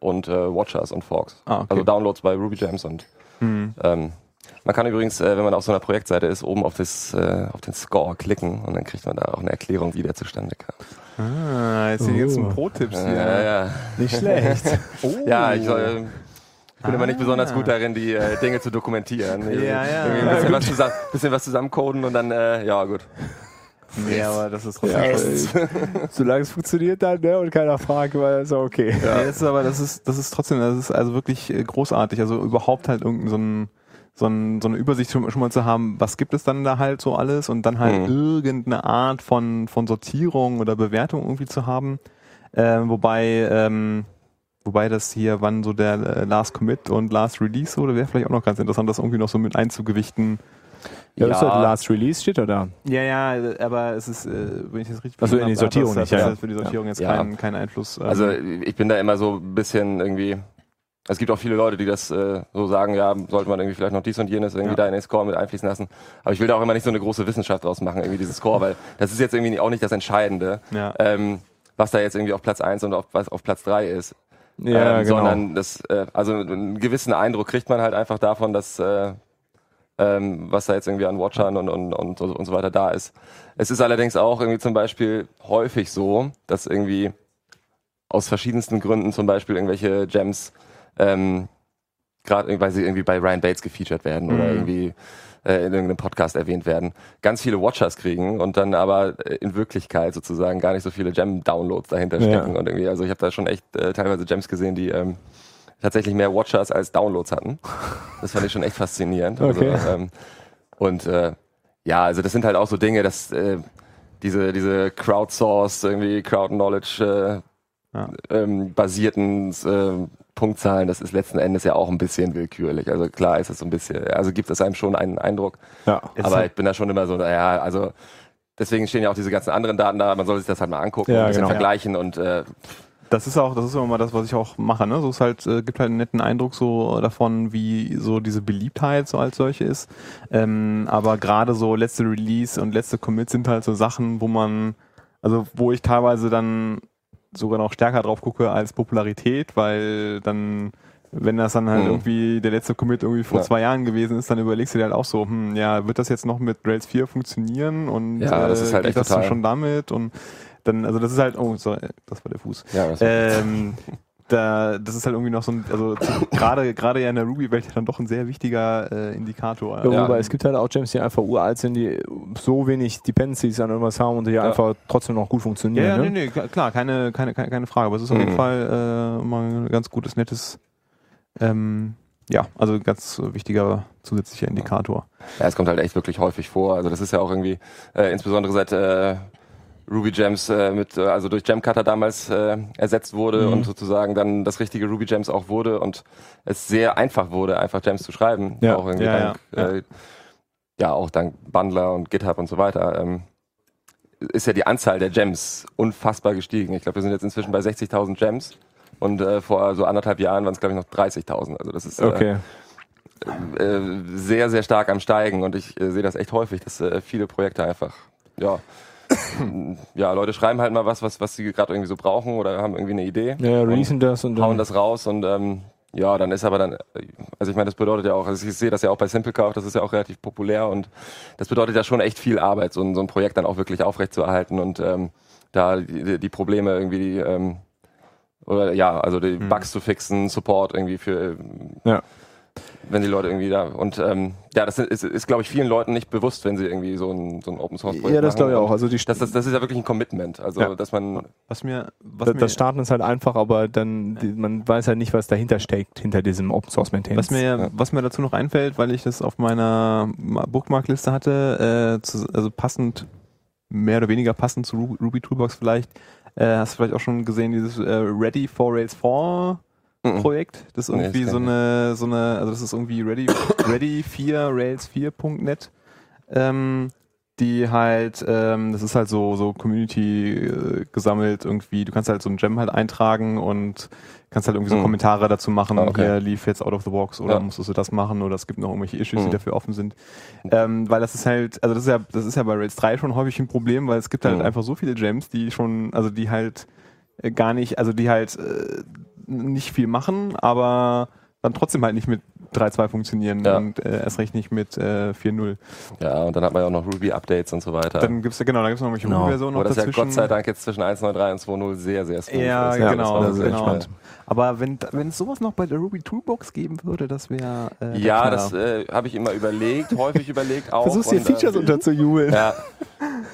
und äh, Watchers und Forks. Ah, okay. Also Downloads bei Ruby Gems und mhm. ähm, man kann übrigens, äh, wenn man auf so einer Projektseite ist, oben auf, das, äh, auf den Score klicken und dann kriegt man da auch eine Erklärung, wie der zustande kam. Ah, jetzt sind jetzt ein oh. Pro-Tipps hier. Ja, ja. Nicht schlecht. oh. Ja, ich, äh, ich bin ah. immer nicht besonders gut darin, die äh, Dinge zu dokumentieren. Ja, ja. Ein bisschen, was, zusammen, bisschen was zusammencoden und dann, äh, ja, gut. Nee, aber das ist trotzdem ja, Solange es funktioniert dann, ne, und keiner fragt, war das okay. Ja, nee, ist aber das ist, das ist trotzdem, das ist also wirklich äh, großartig. Also überhaupt halt irgendein so ein, so, ein, so eine Übersicht schon, schon, mal zu haben, was gibt es dann da halt so alles und dann halt mhm. irgendeine Art von, von Sortierung oder Bewertung irgendwie zu haben. Ähm, wobei, ähm, wobei das hier, wann so der äh, Last Commit und Last Release oder wäre vielleicht auch noch ganz interessant, das irgendwie noch so mit einzugewichten ja, ja. Ist das Last Release steht da da? Ja, ja, aber es ist, äh, wenn ich das richtig Also in die Sortierung nicht, ja. für die Sortierung jetzt ja. keinen kein Einfluss. Ähm. Also ich bin da immer so ein bisschen irgendwie, es gibt auch viele Leute, die das äh, so sagen, ja, sollte man irgendwie vielleicht noch dies und jenes irgendwie ja. da in den Score mit einfließen lassen. Aber ich will da auch immer nicht so eine große Wissenschaft draus machen, irgendwie dieses Score, weil das ist jetzt irgendwie auch nicht das Entscheidende, ja. ähm, was da jetzt irgendwie auf Platz 1 und auf, was auf Platz 3 ist. Ja, ähm, genau. Sondern das, äh, also einen gewissen Eindruck kriegt man halt einfach davon, dass äh, ähm, was da jetzt irgendwie an Watchern und, und, und, und so weiter da ist. Es ist allerdings auch irgendwie zum Beispiel häufig so, dass irgendwie aus verschiedensten Gründen zum Beispiel irgendwelche Gems, ähm, gerade weil sie irgendwie bei Ryan Bates gefeatured werden mhm. oder irgendwie äh, in irgendeinem Podcast erwähnt werden, ganz viele Watchers kriegen und dann aber äh, in Wirklichkeit sozusagen gar nicht so viele Gem-Downloads dahinter stecken. Ja. Und irgendwie, also ich habe da schon echt äh, teilweise Gems gesehen, die ähm, tatsächlich mehr Watchers als Downloads hatten. Das fand ich schon echt faszinierend. Okay. Also, ähm, und äh, ja, also das sind halt auch so Dinge, dass äh, diese, diese Crowdsource, irgendwie Crowd-Knowledge äh, ja. ähm, basierten äh, Punktzahlen, das ist letzten Endes ja auch ein bisschen willkürlich. Also klar ist das so ein bisschen, also gibt es einem schon einen Eindruck. Ja. Aber ich bin da schon immer so, naja, also deswegen stehen ja auch diese ganzen anderen Daten da, man soll sich das halt mal angucken ja, und ein bisschen genau. vergleichen und äh, das ist auch, das ist immer mal das, was ich auch mache. Ne? So ist halt, äh, gibt halt einen netten Eindruck so davon, wie so diese Beliebtheit so als solche ist. Ähm, aber gerade so letzte Release und letzte Commit sind halt so Sachen, wo man, also wo ich teilweise dann sogar noch stärker drauf gucke als Popularität, weil dann wenn das dann halt Mhm. irgendwie der letzte Commit irgendwie vor Ja. zwei Jahren gewesen ist, dann überlegst du dir halt auch so, hm, ja, wird das jetzt noch mit Rails 4 funktionieren und Ja, das ist halt geht echt das total- schon damit und dann, also das ist halt, oh, sorry, das war der Fuß. Ja, das Ähm, da, das ist halt irgendwie noch so ein, also gerade gerade ja in der Ruby-Welt ja dann doch ein sehr wichtiger äh, Indikator. Ja, Ja. Wobei es gibt halt auch Gems, die einfach uralt sind, die so wenig Dependencies an irgendwas haben und die Ja. einfach trotzdem noch gut Ja, funktionieren. ja, ne? nee, nee, klar, keine, keine, keine, keine Frage. Aber es ist auf Mhm. jeden Fall äh, immer ein ganz gutes, nettes, ähm, ja, also ganz wichtiger zusätzlicher Indikator. Ja, es kommt halt echt wirklich häufig vor. Also das ist ja auch irgendwie, äh, insbesondere seit äh, Ruby Gems äh, mit, äh, also durch Gemcutter damals äh, ersetzt wurde Mhm. und sozusagen dann das richtige Ruby Gems auch wurde und es sehr einfach wurde, einfach Gems zu schreiben. Ja. Auch irgendwie Ja, dank, ja, Äh, ja, auch dank Bundler und GitHub und so weiter. Ähm, ist ja die Anzahl der Gems unfassbar gestiegen. Ich glaube, wir sind jetzt inzwischen bei 60.000 Gems. Und äh, vor so anderthalb Jahren waren es, glaube ich, noch 30.000. Also das ist äh, Okay. äh, sehr, sehr stark am Steigen und ich äh, sehe das echt häufig, dass äh, viele Projekte einfach, ja, ja, Leute schreiben halt mal was, was, was sie gerade irgendwie so brauchen oder haben irgendwie eine Idee. Ja, releasen das und hauen dann. das raus und ähm, ja, dann ist aber dann, also ich meine, das bedeutet ja auch, also ich sehe das ja auch bei Simplecraft, das ist ja auch relativ populär und das bedeutet ja schon echt viel Arbeit, so ein, so ein Projekt dann auch wirklich aufrechtzuerhalten und ähm, da die, die Probleme irgendwie, ähm, oder ja, also die Mhm. Bugs zu fixen, Support irgendwie für, Ja. Wenn die Leute irgendwie da und ähm, ja, das ist, ist glaube ich vielen Leuten nicht bewusst, wenn sie irgendwie so ein, so ein Open Source Projekt Ja, das glaube ich auch. Also die Das, das, das ist ja wirklich ein Commitment, also Ja. dass man Was mir, was das, mir, das Starten ist halt einfach, aber dann die, man weiß halt nicht, was dahinter steckt, hinter diesem Open Source Maintenance. was mir, Ja. was mir dazu noch einfällt, weil ich das auf meiner Ma- Bookmarkliste hatte, äh, zu, also passend, mehr oder weniger passend zu Ruby, Toolbox vielleicht, äh, hast du vielleicht auch schon gesehen, dieses äh, Ready for Rails 4 Mhm. Projekt. Das ist Nee, irgendwie das so eine, so eine, also das ist irgendwie Ready, Ready 4, Rails 4.net. Ähm, die halt, ähm, das ist halt so, so Community äh, gesammelt irgendwie. Du kannst halt so ein Gem halt eintragen und kannst halt irgendwie so Mhm. Kommentare dazu machen. Ah, okay. Hier lief jetzt out of the box oder Ja. musstest du das machen oder es gibt noch irgendwelche Issues, Mhm. die dafür offen sind. Ähm, weil das ist halt, also das ist ja, das ist ja bei Rails 3 schon häufig ein Problem, weil es gibt halt Mhm. einfach so viele Gems, die schon, also die halt äh, gar nicht, also die halt äh, nicht viel machen, aber dann trotzdem halt nicht mit 3.2 funktionieren Ja. und äh, erst recht nicht mit äh, 4.0. ja und dann hat man ja auch noch Ruby-Updates und so weiter. Dann gibt's ja, genau, da gibt's noch irgendwelche Genau. Ruby-Versionen Wo noch das ja dazwischen. Gott sei Dank jetzt zwischen 1.9.3 und 2.0 sehr, sehr smooth Ja, ist. Ja, genau, das genau. Aber wenn wenn es sowas noch bei der Ruby Toolbox geben würde, das wäre äh, Ja, das äh, habe ich immer überlegt, häufig überlegt auch. Versuchst dir und, Features äh, unterzujubeln. Ja,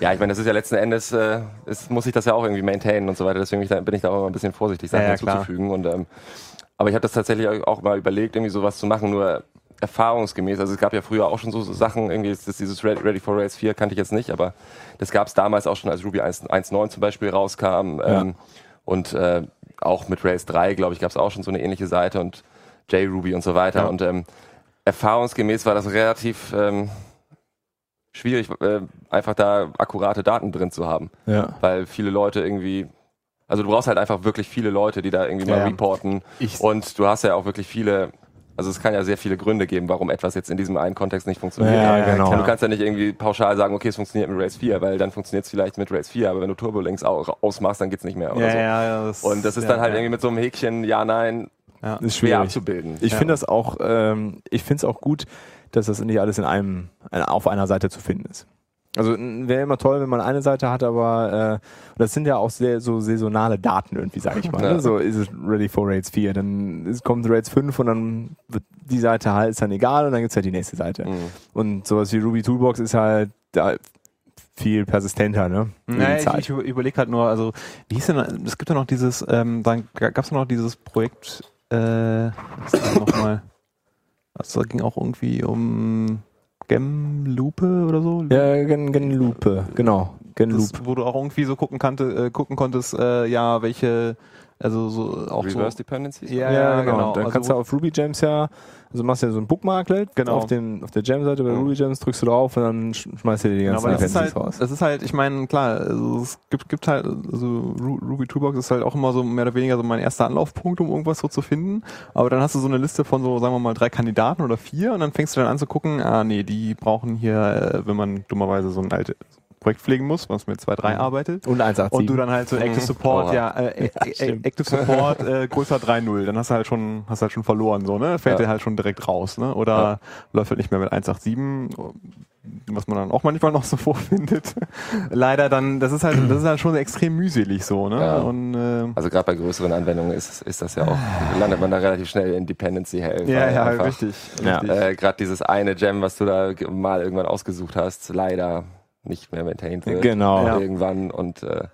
ja ich meine, das ist ja letzten Endes, äh, ist, muss ich das ja auch irgendwie maintainen und so weiter. Deswegen bin ich da, bin ich da auch immer ein bisschen vorsichtig, Sachen Ja, ja, klar. hinzuzufügen. Und, ähm, aber ich habe das tatsächlich auch mal überlegt, irgendwie sowas zu machen, nur erfahrungsgemäß. Also es gab ja früher auch schon so, so Sachen, irgendwie ist das dieses Ready for Rails 4 kannte ich jetzt nicht, aber das gab es damals auch schon, als Ruby 1 1.9 zum Beispiel rauskam. Ähm, und äh, auch mit Rails 3, glaube ich, gab es auch schon so eine ähnliche Seite und JRuby und so weiter. Ja. Und ähm, erfahrungsgemäß war das relativ ähm, schwierig, äh, einfach da akkurate Daten drin zu haben, Ja. weil viele Leute irgendwie, also du brauchst halt einfach wirklich viele Leute, die da irgendwie Ja, mal reporten Ich- und du hast ja auch wirklich viele, also es kann ja sehr viele Gründe geben, warum etwas jetzt in diesem einen Kontext nicht funktioniert. Ja, ja, genau. Du kannst ja nicht irgendwie pauschal sagen, okay, es funktioniert mit Rails 4, weil dann funktioniert es vielleicht mit Rails 4, aber wenn du Turbolinks auch ausmachst, dann geht's nicht mehr oder ja, so. ja, ja, das, Und das ist ja, dann halt irgendwie mit so einem Häkchen, ja, nein, ja. Ist schwer abzubilden. Ich finde das auch, ähm, ich finde es auch gut, dass das nicht alles in einem, äh, auf einer Seite zu finden ist. Also wäre immer toll, wenn man eine Seite hat, aber äh, das sind ja auch sehr so saisonale Daten irgendwie, sage ich mal. Ne? So ist es ready for Rails 4, dann ist, kommt Rails 5 und dann wird die Seite halt ist dann egal und dann gibt's halt die nächste Seite. Mhm. Und sowas wie Ruby Toolbox ist halt da viel persistenter, ne? Naja, ich, ich überlege halt nur, also wie hieß denn, es gibt ja noch dieses, ähm, dann gab es noch dieses Projekt, äh, nochmal? Also da ging auch irgendwie um Gemlupe oder so. ja, Gen, Gen Lupe, genau. Gen Loop. das, wo du auch irgendwie so gucken, kannte, äh, gucken konntest, äh, ja, welche, also so auch Reverse so. Dependencies? Ja, Ja, genau. genau. Dann Also kannst du auf Ruby Gems ja, also machst ja so ein Bookmarklet Genau. auf, den, auf der Gem-Seite bei Mhm. Ruby Gems, drückst du drauf und dann sch- schmeißt du dir die Genau, ganzen ist Dependencies halt, raus. das ist halt, ich meine, klar, also es gibt, gibt halt, also Ru- Ruby Toolbox ist halt auch immer so mehr oder weniger so mein erster Anlaufpunkt, um irgendwas so zu finden. Aber dann hast du so eine Liste von so, sagen wir mal, drei Kandidaten oder vier und dann fängst du dann an zu gucken, ah nee, die brauchen hier, äh, wenn man dummerweise so ein alte, Projekt pflegen musst, was mit 2.3 Mhm. arbeitet. Und 187. Und du dann halt so Active Support, Oh. ja, äh, äh, äh. Active Support äh, größer 3.0, dann hast du halt schon, hast halt schon verloren, so, ne? Fällt Ja. dir halt schon direkt raus, ne? Oder Ja. läuft halt nicht mehr mit 187, was man dann auch manchmal noch so vorfindet. Leider dann, das ist halt, das ist halt schon extrem mühselig so, ne? Ja. Und äh, Also gerade bei größeren Anwendungen ist, ist das ja auch, landet man da relativ schnell in Dependency Hell. ja, ja, einfach, richtig. Ja. richtig. Äh, gerade dieses eine Gem, was du da mal irgendwann ausgesucht hast, leider nicht mehr maintained wird. Genau. Ja. Irgendwann und äh,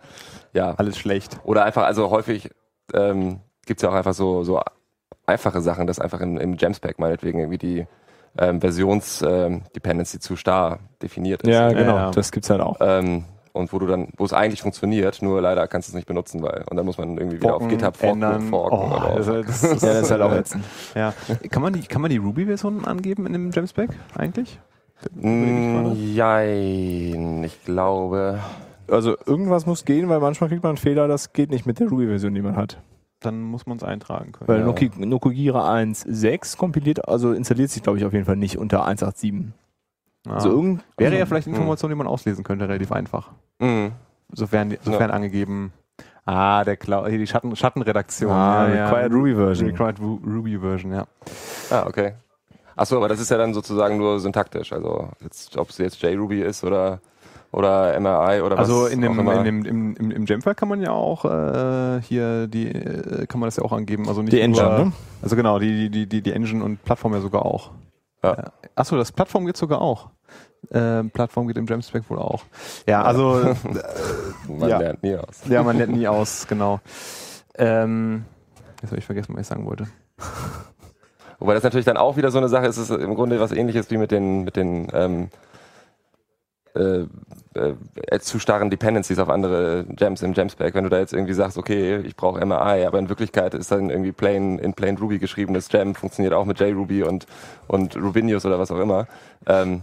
ja. Alles schlecht. Oder einfach, also häufig ähm, gibt es ja auch einfach so, so einfache Sachen, dass einfach im, im Gemspec meinetwegen irgendwie die ähm, Versionsdependency zu starr definiert ist. Ja, genau. ja. Das gibt's halt auch. Ähm, und wo du dann, wo es eigentlich funktioniert, nur leider kannst du es nicht benutzen, weil und dann muss man irgendwie wieder Forken, auf GitHub forken, ändern. forken Oh, oder das, auf- das, das, Ja, das ist halt auch ätzend. Ja. Kann man die, kann man die Ruby-Version angeben in dem Gemspec eigentlich? Mm, Jein, ich glaube. Also irgendwas muss gehen, weil manchmal kriegt man einen Fehler, das geht nicht mit der Ruby-Version, die man hat. Dann muss man es eintragen können. Weil Ja. Nokugira 1.6 kompiliert, also installiert sich, glaube ich, auf jeden Fall nicht unter 187. Ah. Also irgend, Wäre ja vielleicht Hm. Information, die man auslesen könnte, relativ einfach. Mm, Sofern, sofern angegeben. Ah, der Cloud, hier die Schatten, Schattenredaktion. Ah, Required Ruby Version. Required Ru- Ruby Version, ja. Ah, okay. Achso, aber das ist ja dann sozusagen nur syntaktisch. Also jetzt, ob es jetzt JRuby ist oder oder MRI oder Also was in dem, auch immer. in dem, im, im, im Gemfile kann man ja auch äh, hier die, äh, kann man das ja auch angeben. Also nicht Die Engine, nur, ne? Also genau, die, die, die, die Engine und Plattform ja sogar auch. Ja. Ja. Achso, das Plattform geht sogar auch. Ähm, Plattform geht im Gemspec wohl auch. Ja, also äh, Man ja. lernt nie aus. ja, man lernt nie aus, genau. Ähm, jetzt habe ich vergessen, was ich sagen wollte. Wobei das natürlich dann auch wieder so eine Sache ist, ist im Grunde was ähnliches wie mit den, mit den ähm, äh, äh, zu starren Dependencies auf andere Gems im Gemspec. Wenn du da jetzt irgendwie sagst, okay, ich brauche MRI, aber in Wirklichkeit ist dann irgendwie plain, in plain Ruby geschriebenes Gem, funktioniert auch mit JRuby und, und Rubinius oder was auch immer. Ähm,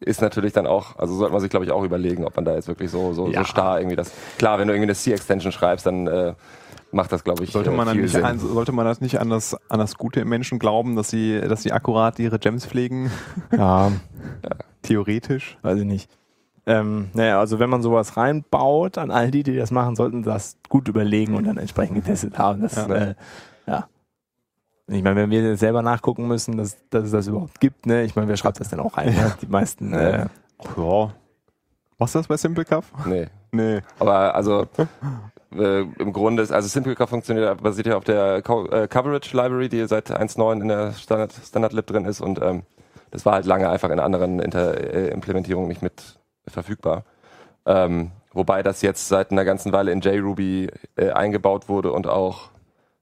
ist natürlich dann auch, also sollte man sich glaube ich auch überlegen, ob man da jetzt wirklich so, so, Ja. so starr irgendwie das, klar, wenn du irgendwie eine C-Extension schreibst, dann äh, macht das glaube ich Sollte äh, man, dann viel nicht Sinn. sollte man das nicht an das, an das Gute im Menschen glauben, dass sie, dass sie akkurat ihre Gems pflegen? Ja, Theoretisch. weiß ich nicht. Ähm, naja, also wenn man sowas reinbaut, an all die, die das machen, sollten das gut überlegen und dann entsprechend getestet haben. Das, Ja. ja. Äh, ja. Ich meine, wenn wir selber nachgucken müssen, dass, dass es das überhaupt gibt, ne? Ich meine, wer schreibt das denn auch rein? Ne? Die meisten. Äh, Ja. Machst du das bei Simplecaf? Nee. Nee. Aber also äh, im Grunde ist, also SimpleCar funktioniert, basiert ja auf der Co äh, Coverage Library, die seit 1.9 in der Standard, Standard Lib drin ist und ähm, das war halt lange einfach in anderen Inter äh, Implementierungen nicht mit verfügbar. Ähm, wobei das jetzt seit einer ganzen Weile in JRuby äh, eingebaut wurde und auch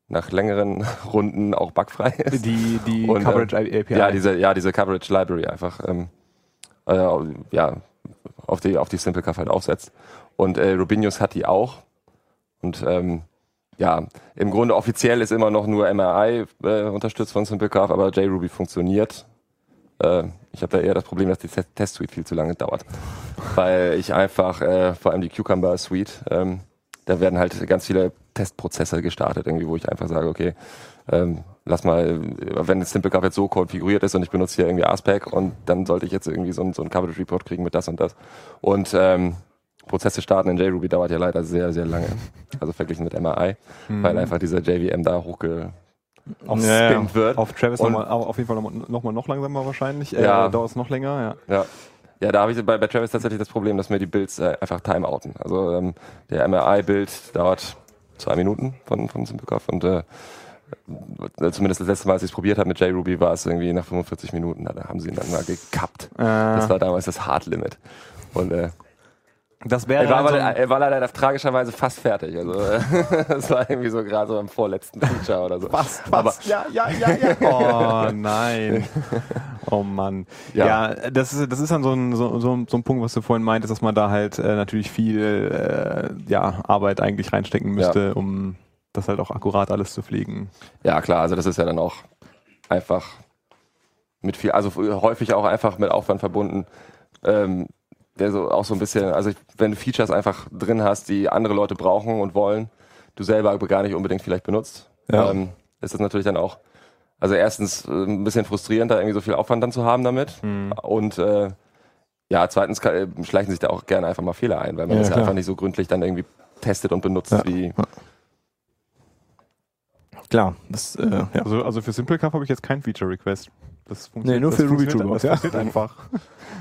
nach längeren Runden auch bugfrei ist. Die, die Und, äh, Coverage API. Ja, diese, ja, diese Coverage Library einfach, ähm, äh, ja, auf die, auf die SimpleCaf halt aufsetzt. Und äh, Rubinius hat die auch. Und ähm, ja, im Grunde offiziell ist immer noch nur MRI äh, unterstützt von SimpleCaf, aber JRuby funktioniert. Äh, ich habe da eher das Problem, dass die Te- Test-Suite viel zu lange dauert. Weil ich einfach, äh, vor allem die Cucumber-Suite, ähm, da werden halt ganz viele Testprozesse gestartet, irgendwie, wo ich einfach sage, okay, ähm, lass mal, wenn das SimpleCaf jetzt so konfiguriert ist und ich benutze hier irgendwie ASPEC und dann sollte ich jetzt irgendwie so, ein- so einen Coverage Report kriegen mit das und das. Und ähm, Prozesse starten in JRuby dauert ja leider sehr, sehr lange. Also verglichen mit MRI, Mhm. weil einfach dieser JVM da hochge Ja, spinnt wird. Auf Travis nochmal, auf jeden Fall nochmal noch, mal noch langsamer wahrscheinlich. Äh, Ja. Dauert es noch länger, ja. Ja. Ja, da habe ich bei, bei Travis tatsächlich das Problem, dass mir die Builds äh, einfach timeouten. Also ähm, der MRI-Bild dauert zwei Minuten von, von SimpleCaf und äh, äh, zumindest das letzte Mal, als ich es probiert habe mit JRuby, war es irgendwie nach 45 Minuten. Da haben sie ihn dann mal gekappt. Das Äh, war damals das Hard Limit. Und äh, das wäre er, war dann aber, so ein- er war leider tragischerweise fast fertig. Also das war irgendwie so gerade so am vorletzten Feature oder so. Was? Aber Was? ja, ja, ja, ja. Oh nein. Oh Mann. Ja. Ja, das, ist, das ist dann so ein, so, so, so ein Punkt, was du vorhin meintest, dass man da halt äh, natürlich viel äh, ja, Arbeit eigentlich reinstecken müsste, um das halt auch akkurat alles zu pflegen. Ja, klar, also das ist ja dann auch einfach mit viel, also häufig auch einfach mit Aufwand verbunden, ähm, der so auch so ein bisschen, also ich, wenn du Features einfach drin hast, die andere Leute brauchen und wollen, du selber aber gar nicht unbedingt vielleicht benutzt, Ja. ähm, ist das natürlich dann auch, also erstens äh, ein bisschen frustrierend, da irgendwie so viel Aufwand dann zu haben damit und äh, Ja, zweitens kann, äh, schleichen sich da auch gerne einfach mal Fehler ein, weil man Ja, das ja klar. einfach nicht so gründlich dann irgendwie testet und benutzt, Ja. wie Klar, das, äh, ja. Also, also für Simplecaf habe ich jetzt kein Feature Das Nee, nur für Ruby funktioniert- Toolbox, Das ja. funktioniert einfach.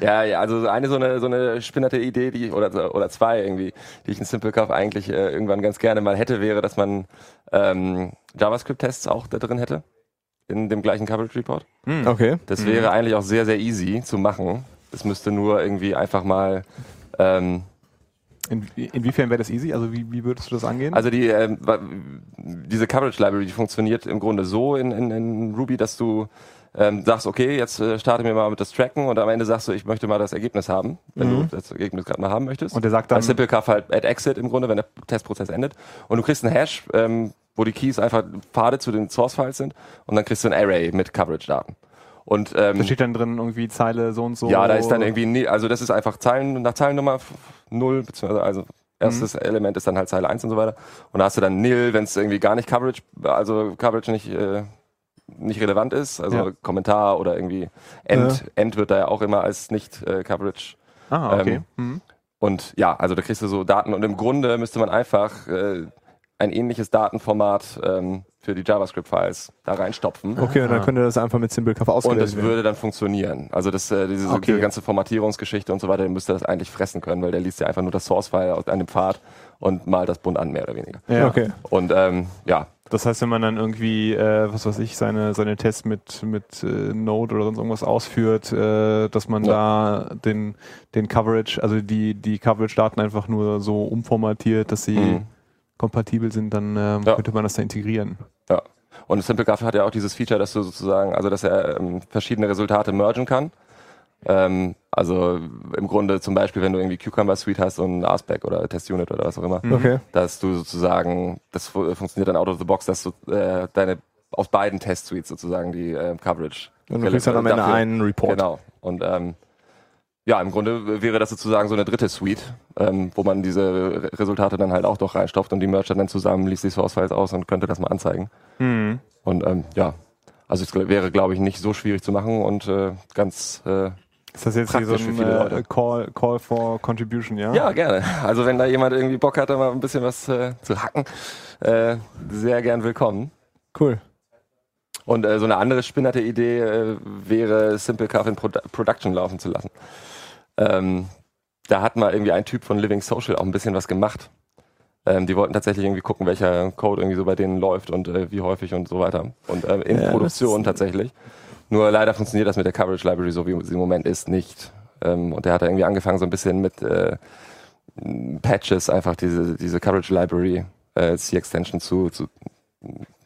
Ja, ja, also eine so eine so eine spinnerte Idee, die oder oder zwei irgendwie, die ich in Simplecaf eigentlich äh, irgendwann ganz gerne mal hätte, wäre, dass man ähm, JavaScript-Tests auch da drin hätte in dem gleichen Coverage Report. Okay. Das Mhm. wäre eigentlich auch sehr sehr easy zu machen. Das müsste nur irgendwie einfach mal ähm, In, inwiefern wäre das easy? Also wie, wie würdest du das angehen? Also die, ähm, diese Coverage Library, die funktioniert im Grunde so in, in, in Ruby, dass du ähm, sagst, okay, jetzt äh, starte mir mal mit das Tracken und am Ende sagst du, ich möchte mal das Ergebnis haben, wenn Mhm. du das Ergebnis gerade mal haben möchtest. Und der sagt Bei dann, Simplecaf halt at exit im Grunde, wenn der Testprozess endet. Und du kriegst einen Hash, ähm, wo die Keys einfach Pfade zu den Source-Files sind und dann kriegst du ein Array mit Coverage-Daten. Und ähm, da steht dann drin irgendwie Zeile so und so. ja, da ist dann irgendwie, nie, also das ist einfach Zeilen, nach Zeilennummer f- 0, beziehungsweise also erstes Element ist dann halt Zeile 1 und so weiter. Und da hast du dann nil, wenn es irgendwie gar nicht Coverage, also Coverage nicht, äh, nicht relevant ist, also Ja. Kommentar oder irgendwie End, End wird da ja auch immer als nicht äh, Coverage. Ah, okay. ähm, Mhm. Und ja, also da kriegst du so Daten und im Grunde müsste man einfach äh, ein ähnliches Datenformat ähm, für die JavaScript-Files da reinstopfen. Okay, und dann Ah. könnte das einfach mit Simplecaf Und ausgelesen das werden. würde dann funktionieren. Also das, äh, diese, Okay. diese ganze Formatierungsgeschichte und so weiter, der müsste das eigentlich fressen können, weil der liest ja einfach nur das Source-File aus einem Pfad und malt das bunt an, mehr oder weniger. Ja. Okay. Und ähm, ja, Das heißt, wenn man dann irgendwie, äh, was weiß ich, seine, seine Tests mit, mit äh, Node oder sonst irgendwas ausführt, äh, dass man da den, den Coverage, also die, die Coverage-Daten einfach nur so umformatiert, dass sie Mhm. kompatibel sind, dann ähm, Ja. könnte man das da integrieren. ja. Und Simplecaf hat ja auch dieses Feature, dass du sozusagen, also dass er ähm, verschiedene Resultate mergen kann. Ähm, also im Grunde zum Beispiel, wenn du irgendwie Cucumber Suite hast und Aspect oder Test Unit oder was auch immer, Mhm. Okay. dass du sozusagen, das fu- funktioniert dann out of the box, dass du äh, deine aus beiden Test Suites sozusagen die äh, Coverage Und du kriegst dann am Ende dafür- einen Report. Genau. Und ähm, ja, im Grunde wäre das sozusagen so eine dritte Suite, ähm, wo man diese Re- Resultate dann halt auch doch reinstopft und die mercht dann zusammen, liest die Source-Files aus und könnte das mal anzeigen. Mhm. Und ähm, ja, also es wäre, glaube ich, nicht so schwierig zu machen und äh, ganz äh, Ist das jetzt hier so ein äh. Call, Call for Contribution, ja? ja gerne. Also wenn da jemand irgendwie Bock hat, da mal ein bisschen was äh, zu hacken, äh, sehr gern willkommen. Cool. Und äh, so eine andere spinnerte Idee äh, wäre Simplecaf in Produ Production laufen zu lassen. Ähm, da hat mal irgendwie ein Typ von Living Social auch ein bisschen was gemacht. Ähm, die wollten tatsächlich irgendwie gucken, welcher Code irgendwie so bei denen läuft und äh, wie häufig und so weiter. Und in Ja, Produktion tatsächlich. Nur leider funktioniert das mit der Coverage Library so, wie sie im Moment ist, nicht. Ähm, und der hat da irgendwie angefangen, so ein bisschen mit äh, Patches einfach diese, diese Coverage Library äh, C-Extension zu, zu,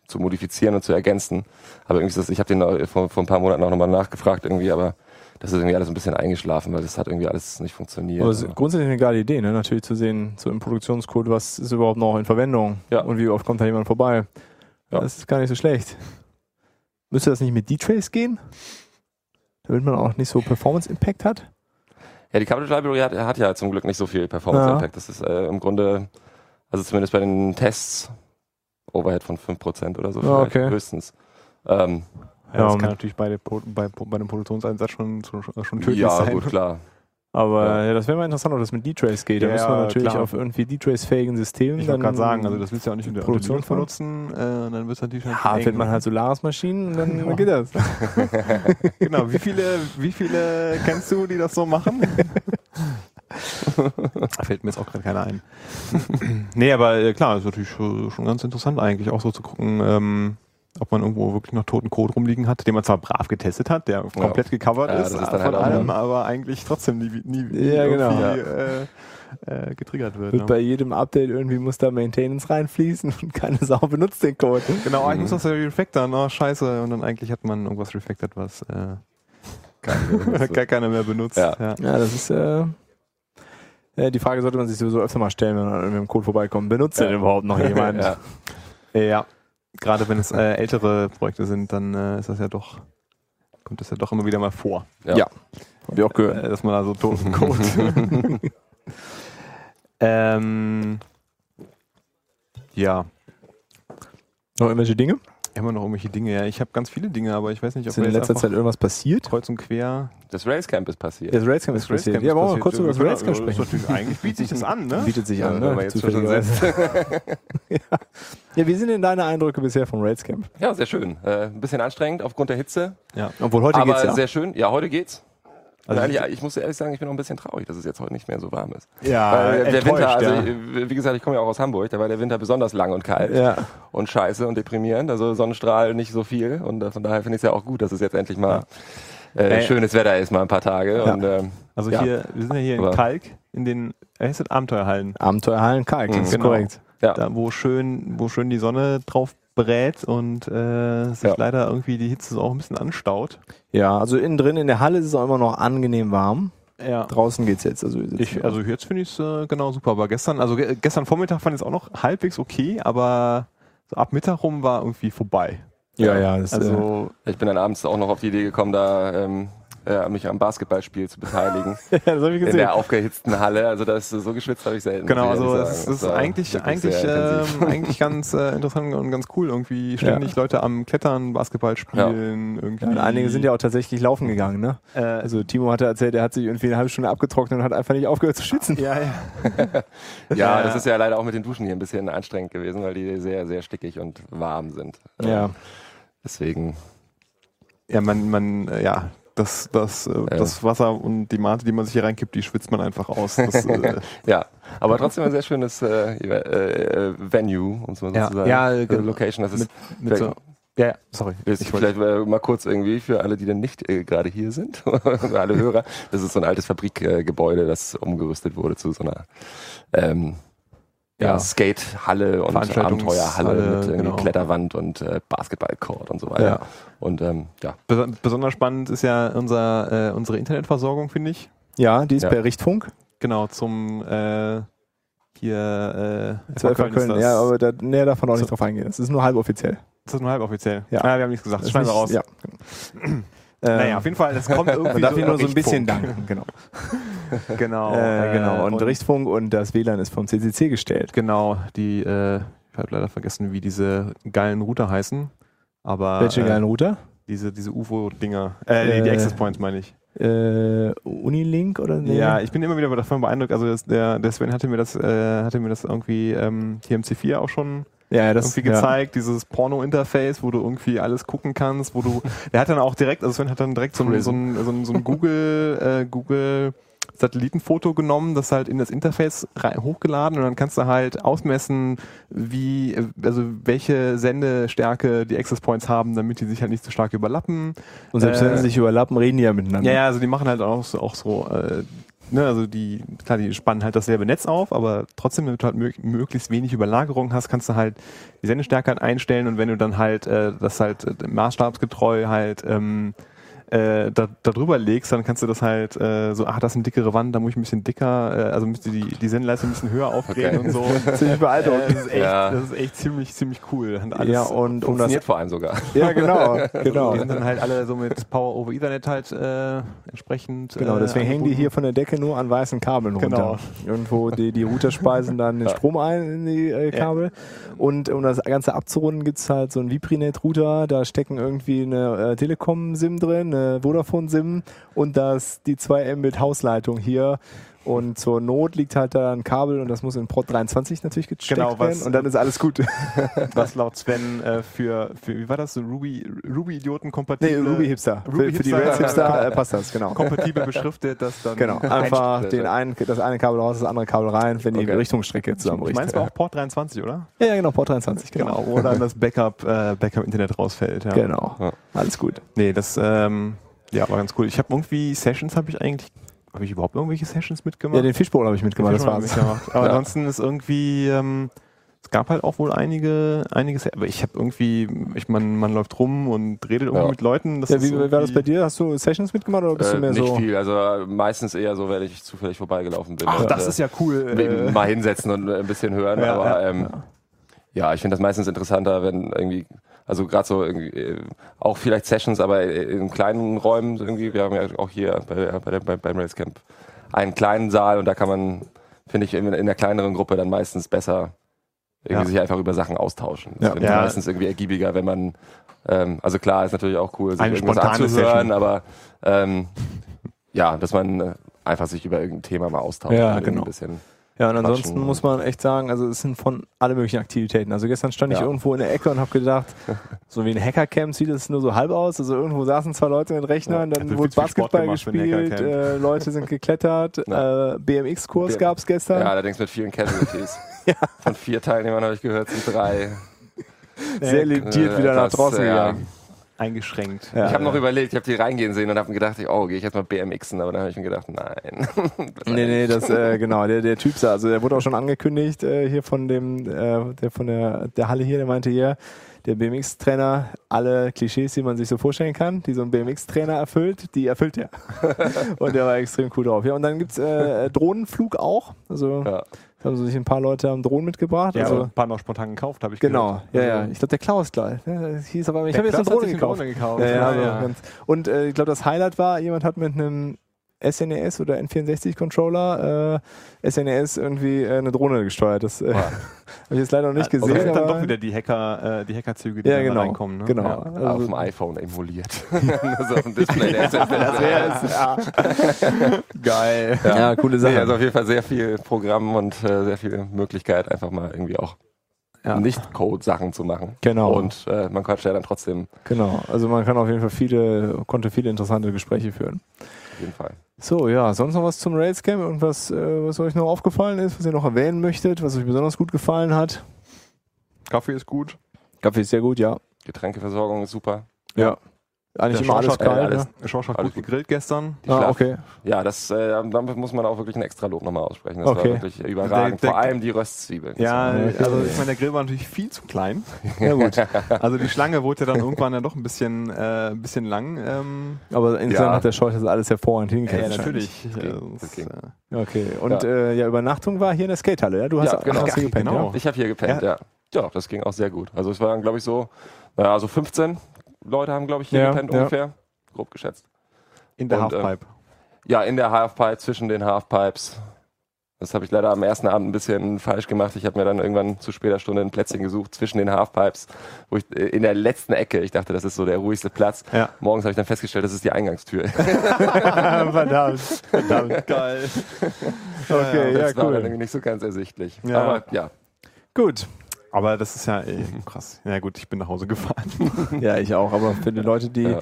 zu modifizieren und zu ergänzen. Aber irgendwie ist das, ich habe den vor, vor ein paar Monaten auch nochmal nachgefragt irgendwie, aber das ist irgendwie alles ein bisschen eingeschlafen, weil das hat irgendwie alles nicht funktioniert. Aber Aber- grundsätzlich eine geile Idee, ne? natürlich zu sehen, so im Produktionscode, was ist überhaupt noch in Verwendung Ja. und wie oft kommt da jemand vorbei. Ja. Das ist gar nicht so schlecht. Müsste das nicht mit D-Trace gehen? Damit man auch nicht so Performance-Impact hat? Ja, die Coverage Library hat, hat ja zum Glück nicht so viel Performance Ja. Impact. Das ist äh, im Grunde, also zumindest bei den Tests, Overhead von 5% oder so Ja, vielleicht okay. höchstens. Ähm, Ja, das Ja, kann natürlich bei, der, bei, bei dem Produktionseinsatz schon, schon, schon tödlich ja, sein. gut, klar. Aber Ja. ja. das wäre mal interessant, ob das mit D-Trace geht. Da Ja, müssen wir ja, natürlich klar. auf irgendwie D-Trace-fähigen Systemen Ich wollte gerade sagen, also das willst du ja auch nicht in der Produktion benutzen, äh, dann wird es natürlich ja, schon findet man halt Solaris-Maschinen und dann Ja. geht das. Genau, wie viele, wie viele kennst du, die das so machen? da fällt mir jetzt auch gerade keiner ein. nee, aber äh, klar, ist natürlich schon schon ganz interessant eigentlich, auch so zu gucken, ähm, ob man irgendwo wirklich noch toten Code rumliegen hat, den man zwar brav getestet hat, der komplett gecovert Ja, ist, ist von halt allem, noch- aber eigentlich trotzdem nie, nie, nie Ja, genau. irgendwie äh, äh, getriggert wird. Wird Ne? bei jedem Update irgendwie muss da Maintenance reinfließen und keine Sau benutzt den Code. Genau, ich muss das ja refactoren, oh scheiße, und dann eigentlich hat man irgendwas refactored, was äh, gar keiner mehr benutzt. Ja. Ja, das ist äh, äh, die Frage sollte man sich sowieso öfter mal stellen, wenn man irgendwie im Code vorbeikommt. Benutzt Ja. denn überhaupt noch jemand? Ja. Gerade wenn es äh, ältere Projekte sind, dann äh, ist das ja doch, kommt das ja doch immer wieder mal vor, Ja. Ja. Hab ich auch gehört. äh, dass man da so toten Code. ähm, ja, Noch irgendwelche Dinge? Immer noch irgendwelche Dinge. Ja, ich habe ganz viele Dinge, aber ich weiß nicht, ob Ist in letzter Zeit irgendwas passiert? kreuz und quer. Das Racecamp ist passiert. Das Racecamp ist passiert. Ja, wollen wir mal kurz über das Racecamp Ja, ist sprechen. natürlich- Eigentlich bietet sich das an, ne? Bietet sich Ja, an, wenn man ne? jetzt schon ja. ja, wie sind denn deine Eindrücke bisher vom Racecamp? Ja, sehr schön. Äh, ein bisschen anstrengend aufgrund der Hitze, Ja. Obwohl heute aber geht's ja. sehr schön. Ja, heute geht's. Also Also ich, ich muss ehrlich sagen, ich bin noch ein bisschen traurig, dass es jetzt heute nicht mehr so warm ist. Ja, Weil der Winter, also ja. äh, wie gesagt, ich komme ja auch aus Hamburg, da war der Winter besonders lang und kalt Ja. und scheiße und deprimierend. Also Sonnenstrahl nicht so viel und äh, von daher finde ich es ja auch gut, dass es jetzt endlich mal äh, Äh, schönes Wetter ist, mal ein paar Tage. Ja. Und, ähm, Also ja. hier, wir sind ja hier in Kalk, in den, er heißt das Abenteuerhallen. Abenteuerhallen Kalk, das Mhm. ist Genau. korrekt. ja. Da, wo schön, wo schön die Sonne drauf brät und äh, sich Ja. leider irgendwie die Hitze so auch ein bisschen anstaut. Ja, also innen drin in der Halle ist es auch immer noch angenehm warm. Ja. Draußen geht's jetzt. Also, Ich, also jetzt finde ich es äh, genau super. Aber gestern, also ge gestern Vormittag fand ich es auch noch halbwegs okay, aber so ab Mittag rum war irgendwie vorbei. ja, ja, das, also, Also Ich bin dann abends auch noch auf die Idee gekommen, da ähm, äh, mich am Basketballspiel zu beteiligen. ja, das habe ich in gesehen. der aufgehitzten Halle. Also das so geschwitzt habe ich selten. genau, also es ist eigentlich, eigentlich, ähm, eigentlich ganz äh, interessant und ganz cool. Irgendwie ständig Leute am Klettern, Basketball spielen. Irgendwie. ja, und einige sind ja auch tatsächlich laufen gegangen, ne? äh, Also Timo hatte erzählt, er hat sich irgendwie eine halbe Stunde abgetrocknet und hat einfach nicht aufgehört zu schwitzen. ja, ja. Ja, das ist ja leider auch mit den Duschen hier ein bisschen anstrengend gewesen, weil die sehr, sehr stickig und warm sind. Ja. Deswegen, ja, man, man, äh, ja, das, das, äh, das Wasser und die Mate, die man sich hier reinkippt, die schwitzt man einfach aus. Das, äh, ja. Aber trotzdem ein sehr schönes äh, äh, Venue, um es mal so Ja. zu sagen. Ja, genau. Location, das ist mit so, ja, ja, sorry. Du vielleicht äh, mal kurz irgendwie für alle, die dann nicht äh, gerade hier sind, alle Hörer, das ist so ein altes Fabrikgebäude, das umgerüstet wurde zu so einer ähm, ja. Skatehalle und Abenteuerhalle mit irgendwie genau. Kletterwand und äh, Basketballcourt und so weiter. Ja. Und ähm, ja, Bes besonders spannend ist ja unser, äh, unsere Internetversorgung, finde ich. Ja, die ist Ja. per Richtfunk. Genau, zum äh, hier äh, ist Köln. das. Ja, aber da, näher davon auch nicht So- drauf eingehen. Das ist nur halboffiziell. ist das nur halboffiziell? Ja. Ah, wir haben nichts gesagt. Das ist schneiden wir nicht- raus. Ja. Naja, Ähm, auf jeden Fall, das kommt irgendwie man darf so ihn nur so ein bisschen danken, genau. Genau. Äh, genau. Und, und Richtfunk und das WLAN ist vom CCC gestellt. Genau, die, äh, ich habe leider vergessen, wie diese geilen Router heißen. Aber Welche äh, geilen Router? diese, diese UFO-Dinger. Äh, die Äh, Access Points meine ich. Äh, Unilink oder nee? Ja, ich bin immer wieder davon beeindruckt. Also das, der, der Sven hatte mir das, äh, hatte mir das irgendwie ähm, hier im C4 auch schon ja, ja, das irgendwie ja. gezeigt, dieses Porno-Interface, wo du irgendwie alles gucken kannst, wo du, der hat dann auch direkt, also Sven hat dann direkt so ein, so ein, so ein, so ein Google, äh, Google Satellitenfoto genommen, das halt in das Interface rein, hochgeladen und dann kannst du halt ausmessen, wie, äh, also welche Sendestärke die Access Points haben, damit die sich halt nicht so stark überlappen. Und selbst Äh, wenn sie sich überlappen, reden die ja miteinander. Ja, ja, also die machen halt auch so, auch so äh, ne, also die, klar, die spannen halt dasselbe Netz auf, aber trotzdem, damit du halt mög möglichst wenig Überlagerung hast, kannst du halt die Sendestärke halt einstellen und wenn du dann halt äh, das halt äh, maßstabsgetreu halt ähm, äh, da, da drüber legst, dann kannst du das halt äh, so, ach, das ist eine dickere Wand, da muss ich ein bisschen dicker, äh, also müsste die, die Sendeleiste ein bisschen höher aufdrehen Okay. und so. Ziemlich Äh, beeindruckend. das, ist echt, Ja. das ist echt ziemlich, ziemlich cool. Und alles, ja, und um das. funktioniert vor allem sogar. Ja, genau, genau. Die sind dann halt alle so mit Power over Ethernet halt äh, entsprechend. Genau, äh, deswegen hängen die hier von der Decke nur an weißen Kabeln Genau. runter. Irgendwo die, die Router speisen dann den Strom ein in die äh, Kabel. Und um das Ganze abzurunden, gibt's halt so einen Viprinet-Router, da stecken irgendwie eine äh, Telekom-SIM drin, eine Vodafone-SIM und das die 2 Mbit Hausleitung hier. Und zur Not liegt halt da ein Kabel und das muss in Port 23 natürlich gesteckt Genau, was- werden und dann ist alles gut. was laut Sven äh, für, für, wie war das, so Ruby, Ruby-Idioten kompatibel? nee, Ruby Hipster. Ruby für, für die Rails Hipster äh, äh, passt das, genau. kompatibel beschriftet, das dann. Genau, einfach den einen, das eine Kabel raus, das andere Kabel rein, wenn die Okay. Richtungsstrecke Ich zusammenbricht. meine, es war auch Port 23, oder? Ja, ja, genau, Port 23, genau. Genau, wo dann das Backup, äh, Backup-Internet rausfällt. Ja. Genau. Ja. Alles gut. Nee, das, ähm, ja, war ganz cool. Ich habe irgendwie Sessions, habe ich eigentlich, habe ich überhaupt irgendwelche Sessions mitgemacht? Ja, den Fishbowl habe ich mitgemacht, das war's. mitgemacht. Aber Ja. ansonsten ist irgendwie, ähm, es gab halt auch wohl einige, einiges, aber ich habe irgendwie, ich man, man läuft rum und redet irgendwie Ja. mit Leuten. Das Ja, wie war das bei dir? Hast du Sessions mitgemacht oder bist Äh, du mehr nicht so? viel, also meistens eher so, wenn ich zufällig vorbeigelaufen bin. Ach, und, das äh, ist ja cool. Äh, mal hinsetzen und äh, ein bisschen hören. Ja, aber ja, ähm, ja. ich finde das meistens interessanter, wenn irgendwie, also gerade so irgendwie, äh, auch vielleicht Sessions, aber äh, in kleinen Räumen irgendwie. Wir haben ja auch hier bei, bei der, bei, beim Racecamp einen kleinen Saal und da kann man, finde ich, in, in der kleineren Gruppe dann meistens besser irgendwie Ja. sich einfach über Sachen austauschen. Das Ja. ich Ja. meistens irgendwie ergiebiger, wenn man, ähm, also klar, ist natürlich auch cool, sich Eine irgendwas anzuhören, Session. aber ähm, ja, dass man äh, einfach sich über irgendein Thema mal austauscht. Ja, genau. Ein bisschen, Ja, und ansonsten Quatschen. muss man echt sagen, also es sind von alle möglichen Aktivitäten. Also gestern stand ich Ja. irgendwo in der Ecke und habe gedacht, so wie ein Hackercamp sieht es nur so halb aus. Also irgendwo saßen zwei Leute mit Rechnern, Ja, dann wird wurde Basketball gespielt, äh, Leute sind geklettert, äh, BMX-Kurs BM gab's gestern. ja, allerdings mit vielen Casualties. Ja. Von vier Teilnehmern habe ich gehört, sind drei. Sehr limitiert äh, wieder nach draußen ja. gegangen. Eingeschränkt. Ja. Ich habe noch überlegt, ich habe die reingehen sehen und habe mir gedacht, oh, gehe ich jetzt mal BMXen, aber dann habe ich mir gedacht, nein. Nee, nee, das, äh, genau, der, der Typ sah, also der wurde auch schon angekündigt äh, hier von dem, äh, der von der, der Halle hier, der meinte hier, der BMX-Trainer, alle Klischees, die man sich so vorstellen kann, die so ein BMX-Trainer erfüllt, die erfüllt er. und der war extrem cool drauf. Ja, und dann gibt's äh, Drohnenflug auch. Also Ja. Haben sich ein paar Leute haben Drohnen mitgebracht. Ja, also, ein paar noch spontan gekauft, habe ich Genau, gehört. ja, ja. Also, Ich glaube, der Klaus gleich. Ne? Das hieß aber, ich habe jetzt eine Drohne gekauft. Drohne gekauft. Ja, ja, also ja. Und äh, ich glaube, das Highlight war, jemand hat mit einem SNES oder N64-Controller äh, SNES irgendwie äh, eine Drohne gesteuert. Das äh, habe ich jetzt leider noch nicht das gesehen. sind dann doch wieder die Hacker, äh, die Hackerzüge, die ja, dann da genau. reinkommen. Ne? genau. Ja. Also, auf dem iPhone emuliert. Nur so auf dem Display. Der ist das wäre es. Ja. Geil. Ja. coole Sache. Nee, also auf jeden Fall sehr viel Programm und äh, sehr viele Möglichkeit, einfach mal irgendwie auch Ja. Nicht-Code-Sachen zu machen. Genau. Und äh, man quatscht ja dann trotzdem genau. Also man kann auf jeden Fall viele, konnte viele interessante Gespräche führen. Auf jeden Fall. So, ja, sonst noch was zum Railscam? Irgendwas, äh, was euch noch aufgefallen ist, was ihr noch erwähnen möchtet, was euch besonders gut gefallen hat? Kaffee ist gut. Kaffee ist sehr gut, ja. Getränkeversorgung ist super. Ja. Eigentlich Der immer alles hat, kalt. äh, alles- ne? Schorsch hat Alles gut gut. gegrillt gestern. Die Ah, Schlaf- okay. Ja, das, äh, damit muss man auch wirklich ein extra Lob nochmal aussprechen. Das Okay. war wirklich überragend. Der- der- Vor allem die Röstzwiebeln. Ja, Okay. also ich meine, der Grill war natürlich viel zu klein. Ja, gut. Also die Schlange wurde ja dann irgendwann ja doch ein bisschen, äh, ein bisschen lang. Ähm, Aber insgesamt Ja. hat der Schorsch das alles hervorragend ja, hingekriegt. natürlich. Das ging. äh, Okay. Und Ja. Äh, ja, Übernachtung war hier in der Skatehalle, ja? Du hast, Ja, genau. hast gepennt, genau. ja? Ich habe hier gepennt, ja. ja. das ging auch sehr gut. Also es waren, glaube ich, so, naja, so 15 Leute haben, glaube ich, hier Ja, gepennt ja. ungefähr. Grob geschätzt. in der Und, äh, Halfpipe. Ja, in der Halfpipe, zwischen den Halfpipes. Das habe ich leider am ersten Abend ein bisschen falsch gemacht. Ich habe mir dann irgendwann zu später Stunde ein Plätzchen gesucht zwischen den Halfpipes, wo ich äh, in der letzten Ecke, ich dachte, das ist so der ruhigste Platz. Ja. Morgens habe ich dann festgestellt, das ist die Eingangstür. Verdammt. Verdammt. Geil. Okay, ja, das war dann cool. irgendwie nicht so ganz ersichtlich. Ja. Aber ja, Gut. Aber das ist ja ey, krass. Ja gut, ich bin nach Hause gefahren. Ja, ich auch. Aber für die Leute, die, Ja.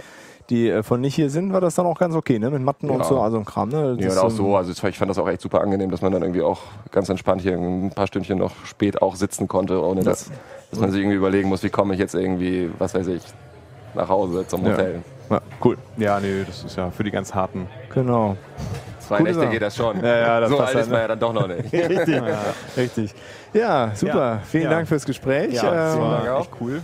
die äh, von nicht hier sind, war das dann auch ganz okay, ne? Mit Matten und Ja. so, also ein Kram, ne? Ja, Das, und auch so, also ich fand das auch echt super angenehm, dass man dann irgendwie auch ganz entspannt hier ein paar Stündchen noch spät auch sitzen konnte, ohne dass, dass man sich irgendwie überlegen muss, wie komme ich jetzt irgendwie, was weiß ich, nach Hause zum Ja. Hotel. Ja, cool. Ja, nee, das ist ja für die ganz harten. Genau. Zwei Nächte geht das schon. Ja, ja, das so passt alt halt, ist man ne? ja dann doch noch nicht. Richtig. Ja, Richtig. Ja, super. Ja. Vielen Ja. Dank fürs Gespräch. ja das Ähm, Dank war auch. echt cool.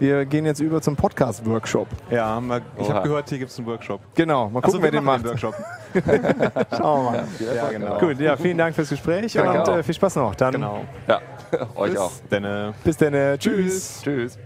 wir gehen jetzt über zum Podcast-Workshop. Ja, wir, ich habe gehört, hier gibt es einen Workshop. Genau. Mal gucken, Achso, wer den machen macht. den Workshop. Schauen wir mal. Ja, genau. Gut, ja, vielen Dank fürs Gespräch Danke und auch. äh, viel Spaß noch. Dann Genau. Ja, euch auch. Bis dann. äh, bis dann. Tschüss. Tschüss.